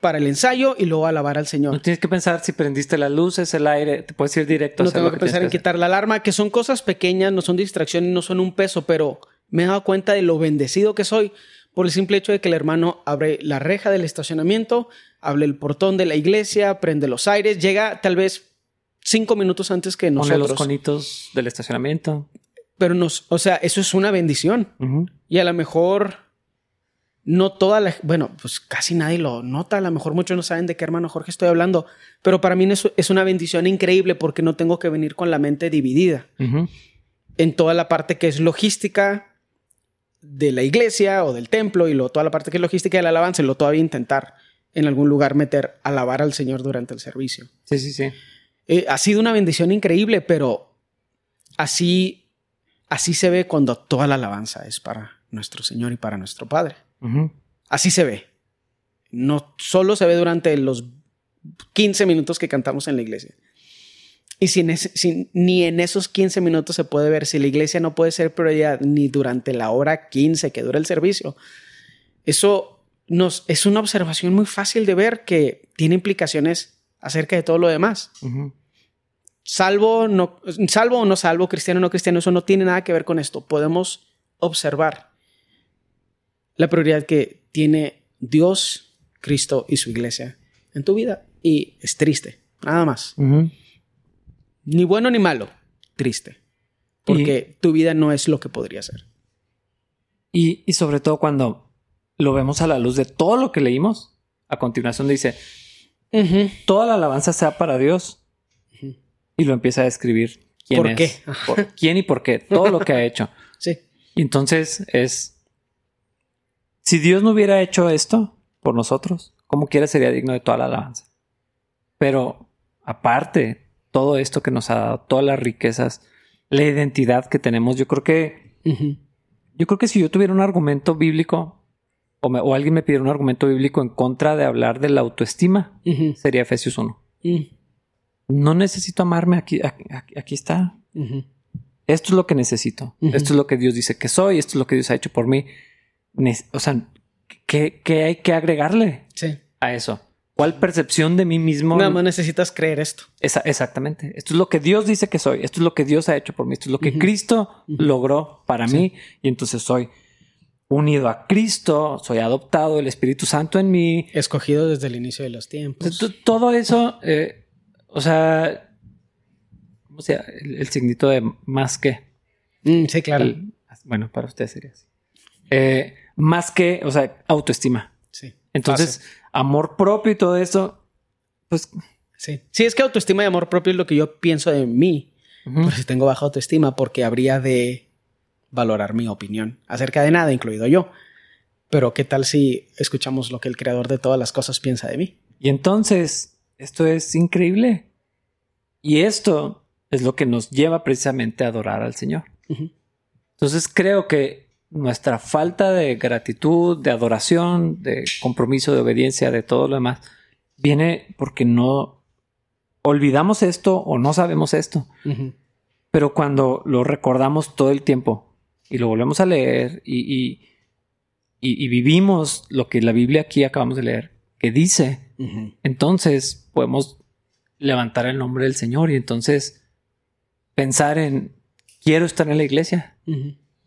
para el ensayo y luego alabar al Señor. No tienes que pensar si prendiste las luces, el aire, te puedes ir directo. No tengo que, pensar en quitar la alarma, que son cosas pequeñas, no son distracciones, no son un peso, pero me he dado cuenta de lo bendecido que soy por el simple hecho de que el hermano abre la reja del estacionamiento, abre el portón de la iglesia, prende los aires, llega tal vez cinco minutos antes que nosotros. Pone los conitos del estacionamiento. Pero nos, o sea, eso es una bendición. Y a lo mejor no toda la, bueno, pues casi nadie lo nota, a lo mejor muchos no saben de qué hermano Jorge estoy hablando, pero para mí es, una bendición increíble porque no tengo que venir con la mente dividida en toda la parte que es logística de la iglesia o del templo y lo, toda la parte que es logística del alabanza y lo todavía intentar en algún lugar meter, alabar al Señor durante el servicio. Sí, sí, sí. Eh, ha sido una bendición increíble, pero así, así se ve cuando toda la alabanza es para nuestro Señor y para nuestro Padre. Así se ve. No solo se ve durante los 15 minutos que cantamos en la iglesia. Y ni en esos 15 minutos se puede ver, si la iglesia no puede ser prioridad ni durante la hora 15 que dura el servicio, eso nos, es una observación muy fácil de ver que tiene implicaciones acerca de todo lo demás. Salvo, no, salvo o no salvo, cristiano o no cristiano, eso no tiene nada que ver con esto. Podemos observar la prioridad que tiene Dios, Cristo y su iglesia en tu vida. Y es triste, nada más. Ni bueno ni malo, triste. Porque tu vida no es lo que podría ser. Y, sobre todo cuando lo vemos a la luz de todo lo que leímos, a continuación dice, toda la alabanza sea para Dios. Y lo empieza a describir. ¿Quién ¿Por qué? ¿Quién y por qué? Todo lo que ha hecho. Sí. Y entonces es si Dios no hubiera hecho esto por nosotros, como quiera sería digno de toda la alabanza. Pero aparte, todo esto que nos ha dado, todas las riquezas, la identidad que tenemos, yo creo que, yo creo que si yo tuviera un argumento bíblico o, alguien me pidiera un argumento bíblico en contra de hablar de la autoestima, sería Efesios 1. No necesito amarme, aquí, aquí, está. Esto es lo que necesito. Esto es lo que Dios dice que soy, esto es lo que Dios ha hecho por mí o sea, ¿qué, hay que agregarle a eso? ¿Cuál percepción de mí mismo? Nada más necesitas creer esto. exactamente. Esto es lo que Dios dice que soy. Esto es lo que Dios ha hecho por mí. Esto es lo que Cristo logró para mí. Y entonces soy unido a Cristo, soy adoptado, el Espíritu Santo en mí. Escogido desde el inicio de los tiempos. Todo eso, eh, o sea, ¿cómo sea? El, signito de más que. Mm, sí, claro. bueno, para ustedes sería así. Eh, más que, o sea, autoestima. Sí. Entonces, amor propio y todo eso, pues... Sí. Sí, es que autoestima y amor propio es lo que yo pienso de mí. pero si tengo baja autoestima porque habría de valorar mi opinión acerca de nada, incluido yo. Pero ¿qué tal si escuchamos lo que el creador de todas las cosas piensa de mí? Y entonces, esto es increíble. Y esto es lo que nos lleva precisamente a adorar al Señor. Entonces creo que nuestra falta de gratitud, de adoración, de compromiso, de obediencia, de todo lo demás, viene porque no olvidamos esto o no sabemos esto. Pero cuando lo recordamos todo el tiempo y lo volvemos a leer y, y, vivimos lo que la Biblia aquí acabamos de leer, que dice, entonces podemos levantar el nombre del Señor y entonces pensar en, quiero estar en la iglesia.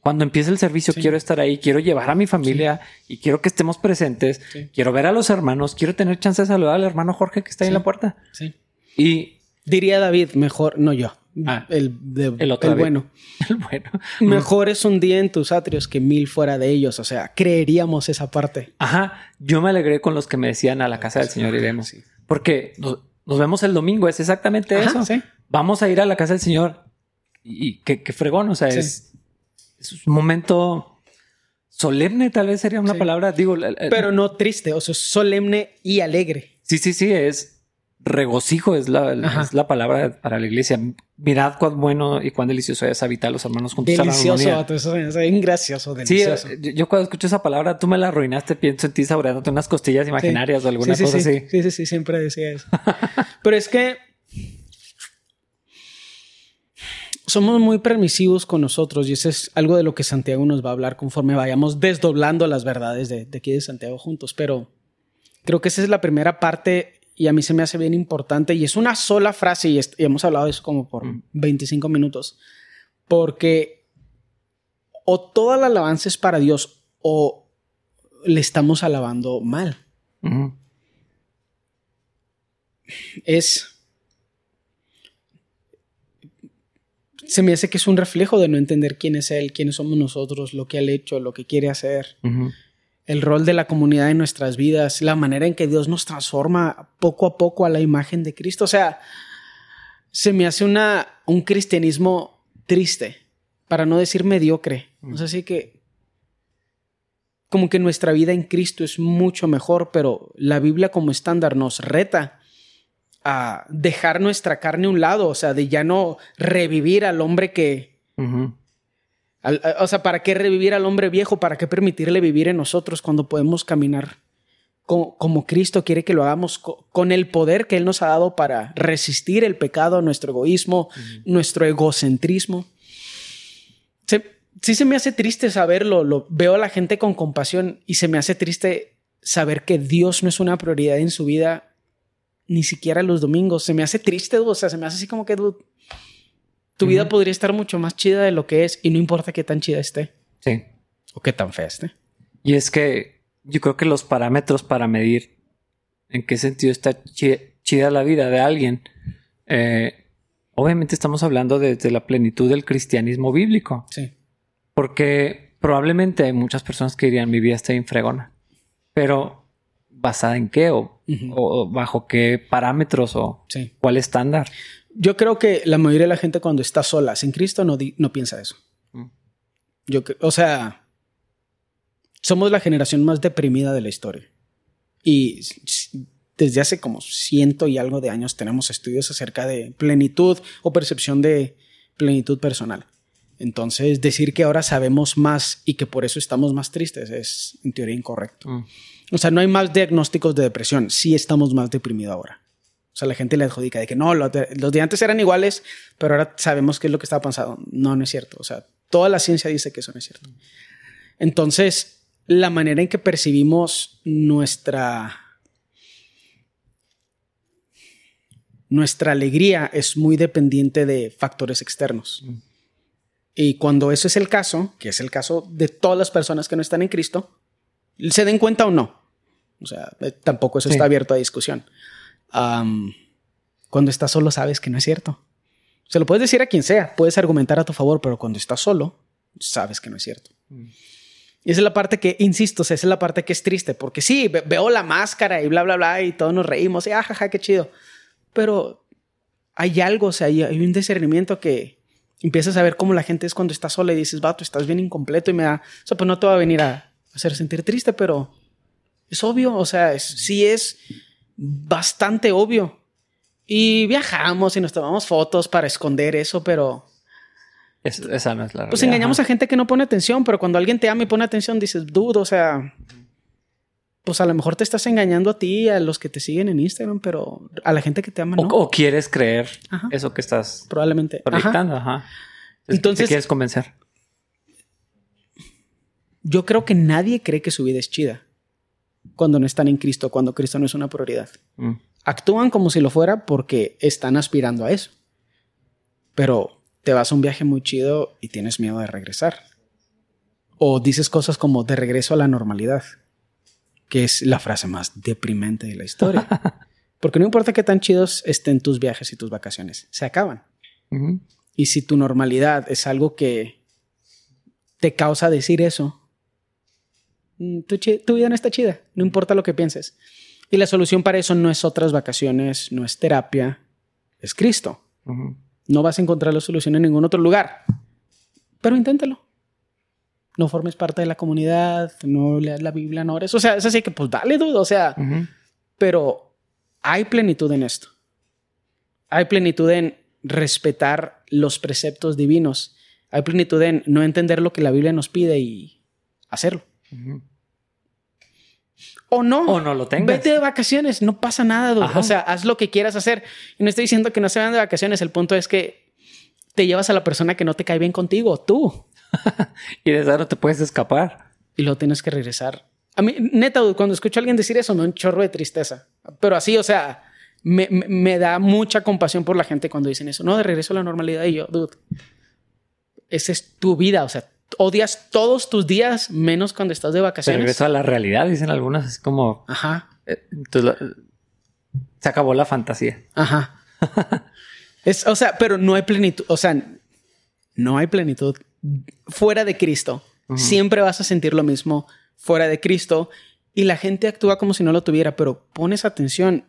Cuando empiece el servicio, quiero estar ahí, quiero llevar a mi familia y quiero que estemos presentes. Quiero ver a los hermanos, quiero tener chance de saludar al hermano Jorge que está ahí en la puerta. Sí. Y diría David, mejor, no yo. Ah, el, el, otro bueno. El bueno. Mejor es un día en tus atrios que mil fuera de ellos. O sea, creeríamos esa parte. Ajá. Yo me alegré con los que me decían a la casa del Señor iremos. Porque nos, vemos el domingo. Es exactamente eso. Vamos a ir a la casa del Señor. Y, qué, fregón. O sea, es, es un momento solemne, tal vez sería una palabra. Digo, pero no triste. O sea, solemne y alegre. Sí, sí, sí. Es regocijo es la, es la palabra para la iglesia. Mirad cuán bueno y cuán delicioso es habitar los hermanos juntos. Delicioso, eso es bien gracioso, delicioso. Sí, yo, cuando escucho esa palabra, tú me la arruinaste, pienso en ti saboreándote unas costillas imaginarias o alguna cosa así. Sí, sí, sí, siempre decía eso. Pero es que somos muy permisivos con nosotros y eso es algo de lo que Santiago nos va a hablar conforme vayamos desdoblando las verdades de, de aquí de Santiago juntos. Pero creo que esa es la primera parte y a mí se me hace bien importante y es una sola frase y, hemos hablado de eso como por 25 mm. minutos, porque o toda la alabanza es para Dios o le estamos alabando mal. Es... Se me hace que es un reflejo de no entender quién es Él, quiénes somos nosotros, lo que ha hecho, lo que quiere hacer el rol de la comunidad en nuestras vidas, la manera en que Dios nos transforma poco a poco a la imagen de Cristo. O sea, se me hace una, un cristianismo triste, para no decir mediocre. O sea, así que como que nuestra vida en Cristo es mucho mejor, pero la Biblia como estándar nos reta a dejar nuestra carne a un lado, o sea, de ya no revivir al hombre que, o sea, ¿para qué revivir al hombre viejo? ¿Para qué permitirle vivir en nosotros cuando podemos caminar como, Cristo quiere que lo hagamos con el poder que Él nos ha dado para resistir el pecado, nuestro egoísmo, nuestro egocentrismo? sí se me hace triste saberlo, lo, veo a la gente con compasión y se me hace triste saber que Dios no es una prioridad en su vida, ni siquiera los domingos. Se me hace triste, o sea, se me hace así como que, tu vida podría estar mucho más chida de lo que es y no importa qué tan chida esté. Sí. O qué tan fea esté. Y es que yo creo que los parámetros para medir en qué sentido está chida, la vida de alguien, eh, obviamente estamos hablando desde la plenitud del cristianismo bíblico. Sí. Porque probablemente hay muchas personas que dirían mi vida está infregona. Pero basada en qué o, bajo qué parámetros o cuál estándar. Yo creo que la mayoría de la gente cuando está sola sin Cristo no, no piensa eso. Mm. Yo, o sea, somos la generación más deprimida de la historia. Y desde hace como ciento y algo de años tenemos estudios acerca de plenitud o percepción de plenitud personal. Entonces, decir que ahora sabemos más y que por eso estamos más tristes es en teoría incorrecto. Mm. O sea, no hay más diagnósticos de depresión, sí estamos más deprimidos ahora. O sea, la gente le adjudica de que no, los de, antes eran iguales, pero ahora sabemos qué es lo que estaba pasando. No, no es cierto. O sea, toda la ciencia dice que eso no es cierto. Entonces, la manera en que percibimos nuestra nuestra alegría es muy dependiente de factores externos. Y cuando eso es el caso, que es el caso de todas las personas que no están en Cristo, se den cuenta o no. O sea, eh, tampoco eso está abierto a discusión cuando estás solo sabes que no es cierto. Se lo puedes decir a quien sea, puedes argumentar a tu favor, pero cuando estás solo, sabes que no es cierto. Mm. Y esa es la parte que, insisto, esa es la parte que es triste, porque sí, veo la máscara y bla, bla, bla, y todos nos reímos, y ajaja, ah, qué chido. Pero hay algo, o sea, hay, hay un discernimiento que empiezas a ver cómo la gente es cuando está sola y dices, vato, estás bien incompleto y me da, o sea, pues no te va a venir a hacer sentir triste, pero es obvio, o sea, es, sí es bastante obvio. Y viajamos y nos tomamos fotos para esconder eso, pero... Es- esa no es la Pues realidad. engañamos a gente que no pone atención, pero cuando alguien te ama y pone atención, dices, dude, o sea, pues a lo mejor te estás engañando a ti, a los que te siguen en Instagram, pero a la gente que te ama, no. o quieres creer Ajá. eso que estás Probablemente. Ajá. proyectando. Entonces- ¿Te quieres convencer? Yo creo que nadie cree que su vida es chida cuando no están en Cristo, cuando Cristo no es una prioridad. Mm. Actúan como si lo fuera porque están aspirando a eso. Pero te vas a un viaje muy chido y tienes miedo de regresar. O dices cosas como de regreso a la normalidad, que es la frase más deprimente de la historia. Porque no importa qué tan chidos estén tus viajes y tus vacaciones, se acaban. Y si tu normalidad es algo que te causa decir eso, tu, chi- tu vida no está chida, no importa lo que pienses. Y la solución para eso no es otras vacaciones, no es terapia, es Cristo. No vas a encontrar la solución en ningún otro lugar, pero inténtalo. No formes parte de la comunidad, no leas la Biblia, no ores. O sea, es así que pues dale duda, o sea, pero hay plenitud en esto. Hay plenitud en respetar los preceptos divinos. Hay plenitud en no entender lo que la Biblia nos pide y hacerlo. O no. O no lo tengas. Vete de vacaciones, no pasa nada. dude. O sea, haz lo que quieras hacer. Y no estoy diciendo que no se vayan de vacaciones. El punto es que te llevas a la persona que no te cae bien contigo, tú. Y de esa no te puedes escapar. y luego tienes que regresar. A mí, neta, dude, cuando escucho a alguien decir eso, me da un chorro de tristeza. Pero así, o sea, me, me- me da mucha compasión por la gente cuando dicen eso. No, de regreso a la normalidad. Y yo, dude, esa es tu vida. O sea, odias todos tus días menos cuando estás de vacaciones. regreso a la realidad, dicen algunas. Es como. Ajá, eh, entonces, se acabó la fantasía. ajá. es, o sea, pero no hay plenitud. O sea, no hay plenitud fuera de Cristo. Siempre vas a sentir lo mismo fuera de Cristo y la gente actúa como si no lo tuviera, pero pones atención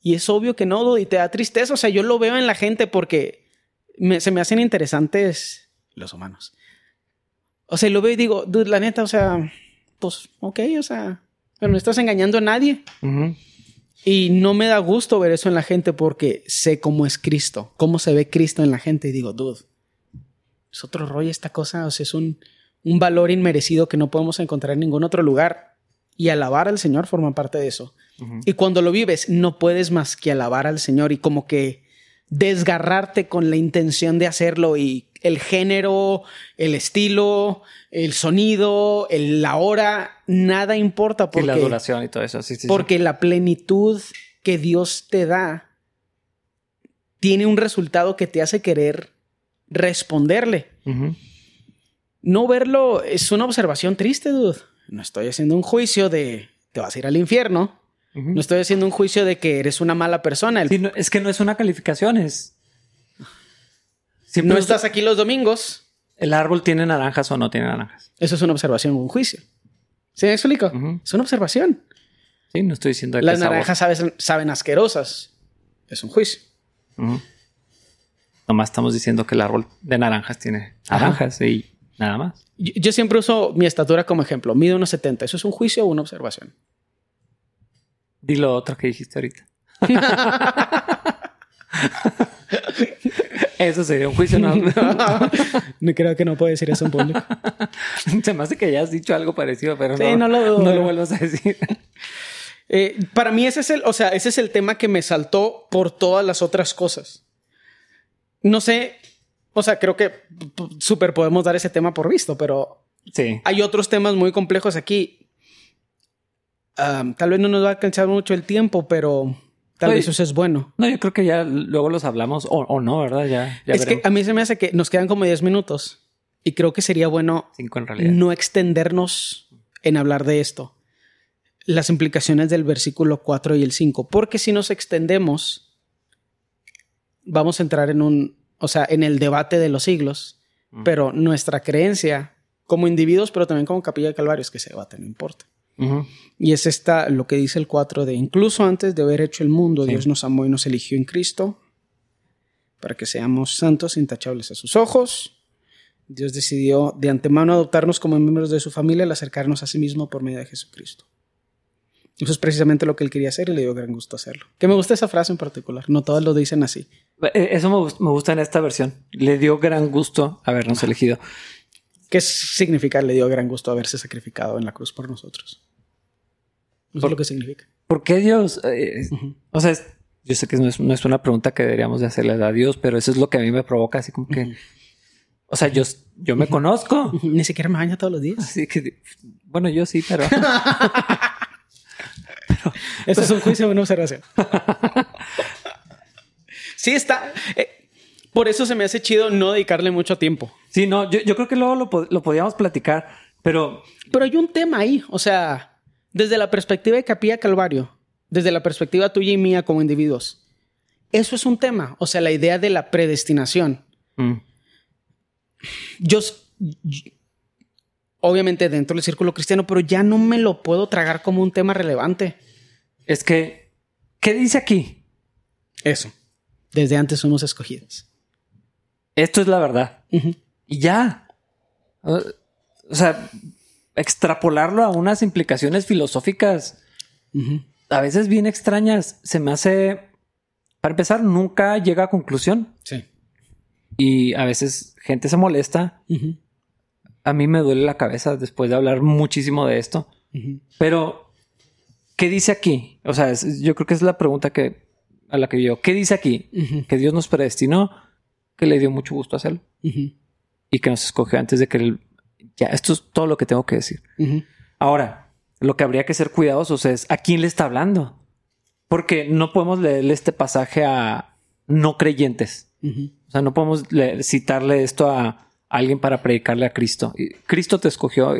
y es obvio que no, y te da tristeza. O sea, yo lo veo en la gente porque me- se me hacen interesantes los humanos. O sea, lo veo y digo, dude, la neta, o sea, pues, ok, o sea, pero no estás engañando a nadie. Y no me da gusto ver eso en la gente porque sé cómo es Cristo, cómo se ve Cristo en la gente y digo, dude, es otro rollo esta cosa, o sea, es un, un valor inmerecido que no podemos encontrar en ningún otro lugar. Y alabar al Señor forma parte de eso. Y cuando lo vives, no puedes más que alabar al Señor y como que desgarrarte con la intención de hacerlo y el género, el estilo, el sonido, el, la hora, nada importa Y porque la duración y todo eso. Sí, sí, sí. porque la plenitud que Dios te da tiene un resultado que te hace querer responderle. No verlo es una observación triste, dude. No estoy haciendo un juicio de te vas a ir al infierno. No estoy haciendo un juicio de que eres una mala persona. El- Sí, no, es que no es una calificación, es. Siempre no es- estás aquí los domingos. El árbol tiene naranjas o no tiene naranjas. Eso es una observación, un juicio. ¿Sí me explico? Es una observación. Sí, no estoy diciendo de Las naranjas saben, saben asquerosas. Es un juicio. Ujú. Nomás estamos diciendo que el árbol de naranjas tiene Ajá. naranjas y nada más. Yo, yo siempre uso mi estatura como ejemplo. Mido unos 70. ¿Eso es un juicio o una observación? Di lo otro que dijiste ahorita. Eso sería un juicio, ¿no? no creo que no puedo decir eso en público. Se me hace que ya has dicho algo parecido, pero Sí, no, no lo no lo vuelvas a decir. Eh, para mí ese es el, o sea, ese es el tema que me saltó por todas las otras cosas. No sé, o sea, creo que súper podemos dar ese tema por visto, pero Sí. hay otros temas muy complejos aquí. Am, tal vez no nos va a alcanzar mucho el tiempo, pero tal Oye. vez eso es bueno. No, yo creo que ya luego los hablamos o, o no, ¿verdad? Ya, ya es que a mí se me hace que nos quedan como 10 minutos y creo que sería bueno Cinco en realidad. no extendernos en hablar de esto. Las implicaciones del versículo 4 y el 5. Porque si nos extendemos, vamos a entrar en un, o sea, en el debate de los siglos. Mm. Pero nuestra creencia como individuos, pero también como capilla de Calvario, es que ese debate no importa. Y es esta lo que dice el 4 de incluso antes de haber hecho el mundo, Sí. Dios nos amó y nos eligió en Cristo para que seamos santos e intachables a sus ojos. Dios decidió de antemano adoptarnos como miembros de su familia al acercarnos a sí mismo por medio de Jesucristo. Eso es precisamente lo que él quería hacer y le dio gran gusto hacerlo. Que me gusta esa frase en particular. No todos lo dicen así. Eh, eso me, gusta en esta versión. Le dio gran gusto habernos elegido. ¿Qué significa le dio gran gusto haberse sacrificado en la cruz por nosotros? Eso es lo que significa. ¿Por qué Dios? Eh, o sea, yo sé que no es, una pregunta que deberíamos de hacerle a Dios, pero eso es lo que a mí me provoca así como que... O sea, yo, yo me conozco. Ni siquiera me baño todos los días. Así que, bueno, yo sí, pero... Eso es un juicio de una observación. sí está. Eh, por eso se me hace chido no dedicarle mucho tiempo. Sí, no, yo, creo que luego lo, lo, podíamos platicar, pero... Pero hay un tema ahí, o sea, desde la perspectiva de Capilla Calvario, desde la perspectiva tuya y mía como individuos, eso es un tema, o sea, la idea de la predestinación. Mm. yo, obviamente dentro del círculo cristiano, pero ya no me lo puedo tragar como un tema relevante. Es que, ¿qué dice aquí? Eso. Desde antes somos escogidos. Esto es la verdad. Y ya. O sea, extrapolarlo a unas implicaciones filosóficas a veces bien extrañas. Se me hace, para empezar, nunca llega a conclusión. Sí. Y a veces gente se molesta a mí me duele la cabeza después de hablar muchísimo de esto. Pero, ¿qué dice aquí? O sea, yo creo que es la pregunta que a la que yo. ¿Qué dice aquí? Que Dios nos predestinó, que le dio mucho gusto hacerlo y que nos escogió antes de que él. Ya, esto es todo lo que tengo que decir. Ahora, lo que habría que ser cuidadosos es a quién le está hablando, porque no podemos leerle este pasaje a no creyentes. O sea, no podemos citarle esto a alguien para predicarle a Cristo. Y Cristo te escogió.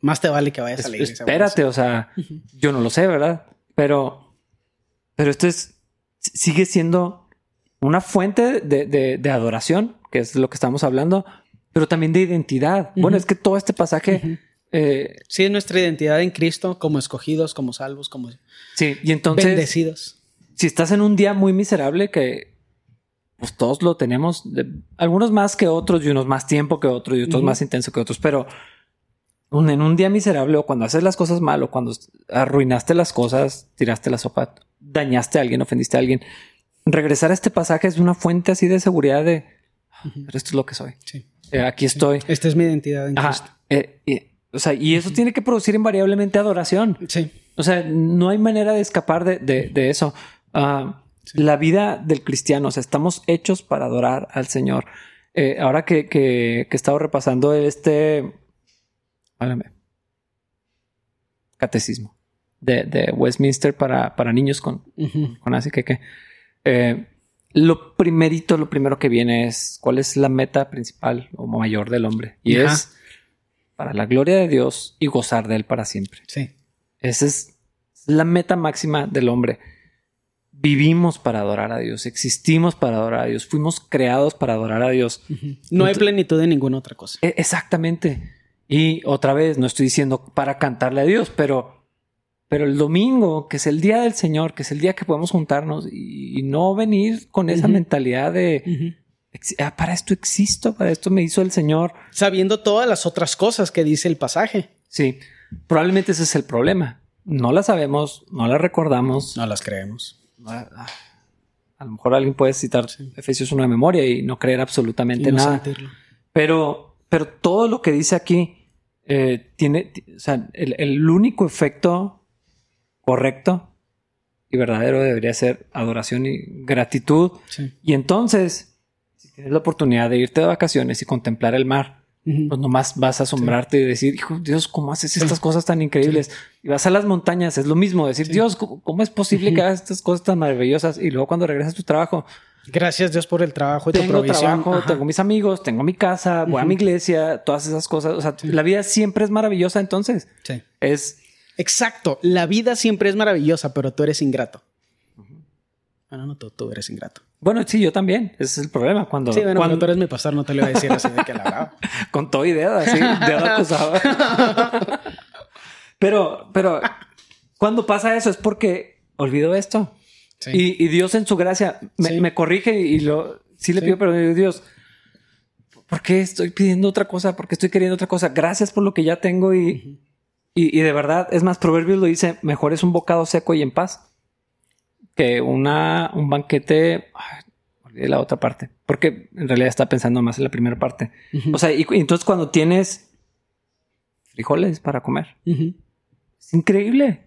Más te vale que vayas a la iglesia. Espérate, o sea, yo no lo sé, ¿verdad? Pero, pero esto es, sigue siendo una fuente de, adoración, que es lo que estamos hablando, pero también de identidad. Bueno, es que todo este pasaje... Eh, sí, es nuestra identidad en Cristo como escogidos, como salvos, como... Sí, y entonces... Bendecidos. Si estás en un día muy miserable que pues todos lo tenemos, algunos más que otros y unos más tiempo que otros y otros más intenso que otros, pero en un día miserable o cuando haces las cosas mal o cuando arruinaste las cosas, tiraste la sopa, dañaste a alguien, ofendiste a alguien, regresar a este pasaje es una fuente así de seguridad de esto es lo que soy. Eh, aquí estoy. Esta es mi identidad en Cristo. Eh, o sea, y eso tiene que producir invariablemente adoración. Sí. O sea, no hay manera de escapar de, eso. Ah, la vida del cristiano, o sea, estamos hechos para adorar al Señor. Eh, ahora que, que, he estado repasando este, catecismo de, Westminster para, para, niños con, con así que, que eh, lo primerito, lo primero que viene es cuál es la meta principal o mayor del hombre. Y es para la gloria de Dios y gozar de él para siempre. Sí. Esa es la meta máxima del hombre vivimos para adorar a Dios, existimos para adorar a Dios, fuimos creados para adorar a Dios. No hay plenitud de ninguna otra cosa. E, exactamente. Y otra vez, no estoy diciendo para cantarle a Dios, pero, pero el domingo, que es el día del Señor, que es el día que podemos juntarnos y, no venir con esa mentalidad de, ah, para esto existo, para esto me hizo el Señor. Sabiendo todas las otras cosas que dice el pasaje. Sí, probablemente ese es el problema. No las sabemos, no las recordamos. No las creemos a lo mejor alguien puede citar Efesios 1 de memoria y no creer absolutamente nada. Pero, pero todo lo que dice aquí eh, tiene, o sea, el, único efecto correcto y verdadero debería ser adoración y gratitud. Y entonces, si tienes la oportunidad de irte de vacaciones y contemplar el mar, pues nomás vas a asombrarte y decir, hijo, Dios, ¿cómo haces estas cosas tan increíbles? Y vas a las montañas, es lo mismo, decir, Dios, ¿cómo, es posible que hagas estas cosas tan maravillosas? Y luego cuando regresas a tu trabajo, Gracias Dios por el trabajo y tengo trabajo, tengo mis amigos, tengo mi casa, voy a mi iglesia, todas esas cosas. O sea, la vida siempre es maravillosa. Entonces, sí. es exacto. La vida siempre es maravillosa, pero tú eres ingrato. Ah, no, no, tú, eres ingrato. Bueno, sí, yo también. Ese es el problema. Cuando, sí, bueno, cuando tú eres mi pastor, no te lo voy a decir así de que la. Con todo idea, así, de acusado. pero, pero, cuando pasa eso es porque olvido esto. Sí. Y, Dios en su gracia me, corrige y lo... sí le pido perdón. Dios, ¿por qué estoy pidiendo otra cosa? ¿Por qué estoy queriendo otra cosa? Gracias por lo que ya tengo y, y, de verdad, es más, Proverbios lo dice, mejor es un bocado seco y en paz que una, un banquete... de la otra parte, porque en realidad está pensando más en la primera parte. O sea, y, entonces cuando tienes frijoles para comer, es increíble.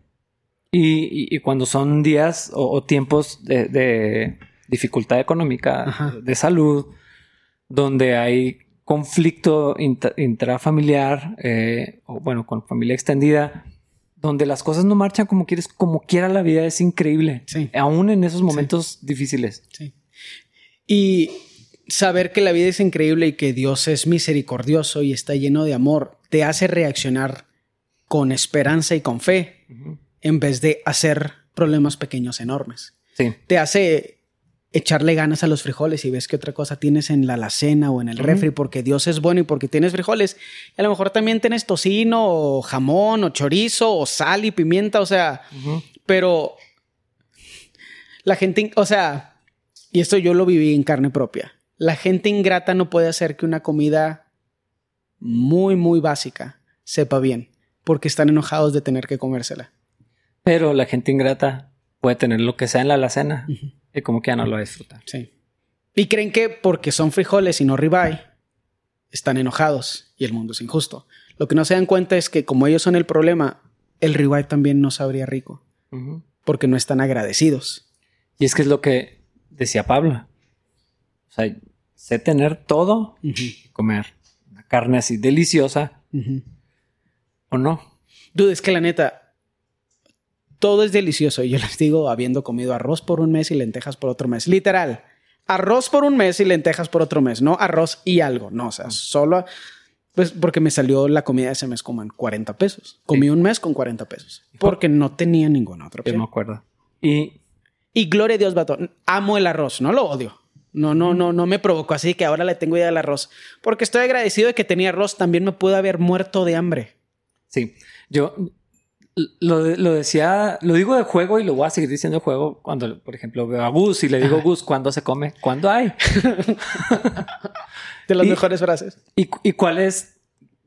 Y, cuando son días o, tiempos de, dificultad económica, de salud, donde hay conflicto intrafamiliar, eh, o bueno, con familia extendida, donde las cosas no marchan como quieres, como quiera la vida es increíble. Sí. Aún en esos momentos difíciles. Sí. Y saber que la vida es increíble y que Dios es misericordioso y está lleno de amor, te hace reaccionar con esperanza y con fe en vez de hacer problemas pequeños enormes. Sí. Te hace echarle ganas a los frijoles y ves que otra cosa tienes en la alacena o en el refri porque Dios es bueno y porque tienes frijoles. Y a lo mejor también tienes tocino o jamón o chorizo o sal y pimienta, o sea, pero la gente, o sea, y esto yo lo viví en carne propia. La gente ingrata no puede hacer que una comida muy, muy básica sepa bien porque están enojados de tener que comérsela. Pero la gente ingrata puede tener lo que sea en la alacena y como que ya no lo va a disfrutar. Sí. Y creen que porque son frijoles y no ribeye, están enojados y el mundo es injusto. Lo que no se dan cuenta es que como ellos son el problema, el ribeye también no sabría rico. Porque no están agradecidos. Y es que es lo que decía Pablo. O sea, sé tener todo y comer una carne así deliciosa o no. Dudes que la neta, todo es delicioso. Y yo les digo, habiendo comido arroz por un mes y lentejas por otro mes. Literal. Arroz por un mes y lentejas por otro mes. No arroz y algo. No, o sea, solo... Pues porque me salió la comida ese mes como en 40 pesos. Comí un mes con 40 pesos. Porque no tenía ninguna otra opción. Yo me acuerdo. Y... Y gloria a Dios, vato. Amo el arroz. No lo odio. No, no, no, no me provocó así que ahora le tengo idea del arroz. Porque estoy agradecido de que tenía arroz. También me pude haber muerto de hambre. Sí. Yo lo, decía, lo digo de juego y lo voy a seguir diciendo de juego cuando, por ejemplo, veo a Gus y le digo, Gus, ¿cuándo se come? ¿Cuándo hay? de las mejores frases. ¿Y, cuál es,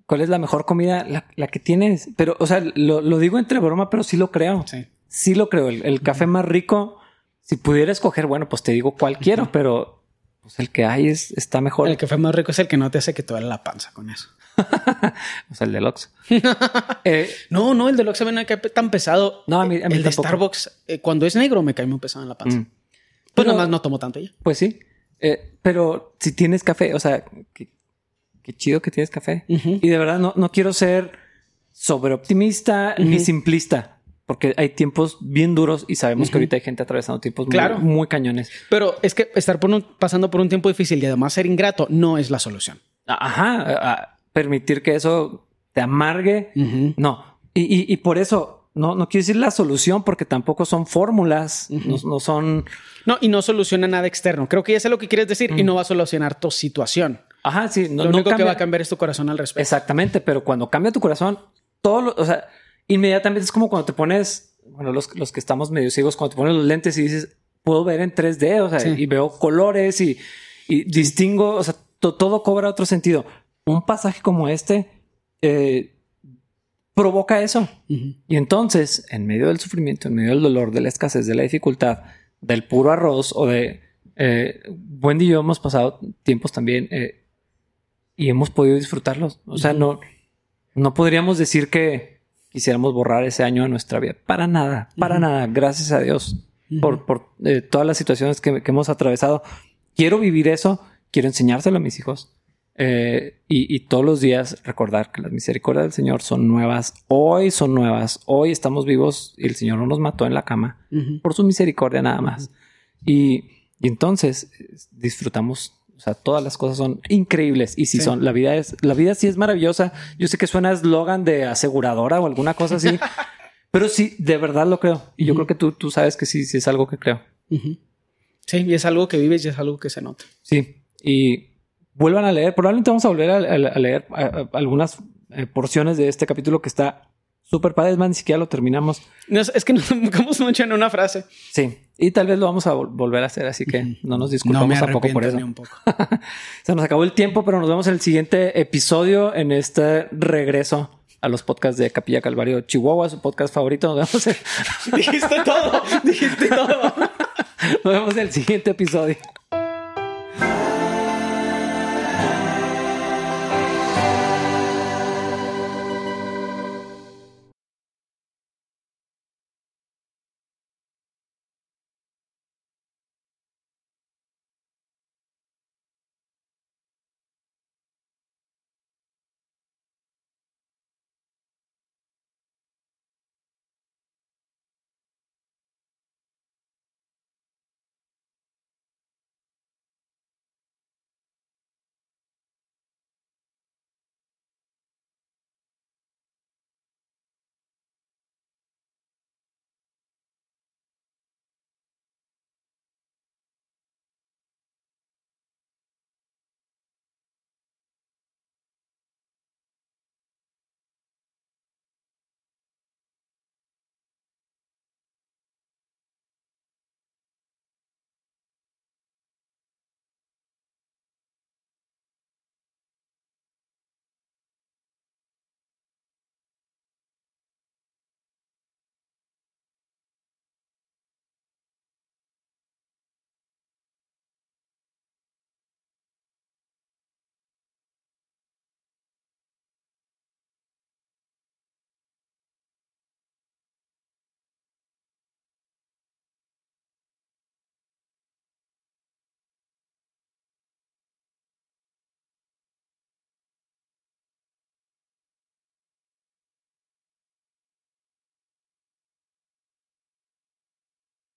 cuál es la mejor comida? La, que tienes. Pero, o sea, lo, digo entre broma, pero sí lo creo. Sí. Sí lo creo. El, café más rico, si pudiera escoger, bueno, pues te digo cuál quiero, pero pues el que hay es, está mejor. El café más rico es el que no te hace que te duele la panza con eso. o sea, el deluxe. eh, no, no, el deluxe me cae tan pesado. No, a mí, El de Starbucks, eh, cuando es negro, me cae muy pesado en la panza. Mm. Pues nada más no tomo tanto ya. Pues sí. Eh, pero si tienes café, o sea, qué, chido que tienes café. Y de verdad no, no quiero ser sobreoptimista ni simplista. Porque hay tiempos bien duros y sabemos que ahorita hay gente atravesando tiempos muy, cañones. Pero es que estar pasando por un tiempo difícil y además ser ingrato no es la solución. Ajá permitir que eso te amargue. No. Y, por eso no, no quiero decir la solución porque tampoco son fórmulas, no, son... No, y no soluciona nada externo. Creo que ya sé lo que quieres decir y no va a solucionar tu situación. Ajá, sí. No, lo único que va a cambiar es tu corazón al respecto. Exactamente, pero cuando cambia tu corazón, todo lo, o sea, inmediatamente es como cuando te pones, bueno, los, los que estamos medio ciegos, cuando te pones los lentes y dices, puedo ver en 3D, o sea, y veo colores y, y distingo, o sea, todo cobra otro sentido un pasaje como este eh, provoca eso. Y entonces, en medio del sufrimiento, en medio del dolor, de la escasez, de la dificultad, del puro arroz o de... Eh, Wendy y yo hemos pasado tiempos también eh, y hemos podido disfrutarlos. O sea, no, no podríamos decir que quisiéramos borrar ese año de nuestra vida. Para nada, para nada. Gracias a Dios por, por todas las situaciones que, que hemos atravesado. Quiero vivir eso, quiero enseñárselo a mis hijos. Eh, y, todos los días recordar que las misericordias del Señor son nuevas. Hoy son nuevas. Hoy estamos vivos y el Señor no nos mató en la cama por su misericordia nada más. y, entonces disfrutamos. O sea, todas las cosas son increíbles. Y si son, la vida es, la vida sí es maravillosa. Yo sé que suena eslogan de aseguradora o alguna cosa así, pero sí, de verdad lo creo. Y yo creo que tú, tú sabes que sí, sí es algo que creo. Sí, y es algo que vives y es algo que se nota. Sí. Y vuelvan a leer. Probablemente vamos a volver a, leer algunas eh, porciones de este capítulo que está Super padre, es más, ni siquiera lo terminamos. es que nos enfocamos mucho en una frase. Sí, y tal vez lo vamos a volver a hacer, así que no nos disculpamos tampoco por eso. un poco. Se nos acabó el tiempo, pero nos vemos en el siguiente episodio en este regreso a los podcasts de Capilla Calvario Chihuahua, su podcast favorito. Nos vemos. dijiste todo, dijiste todo. Nos vemos en el siguiente episodio.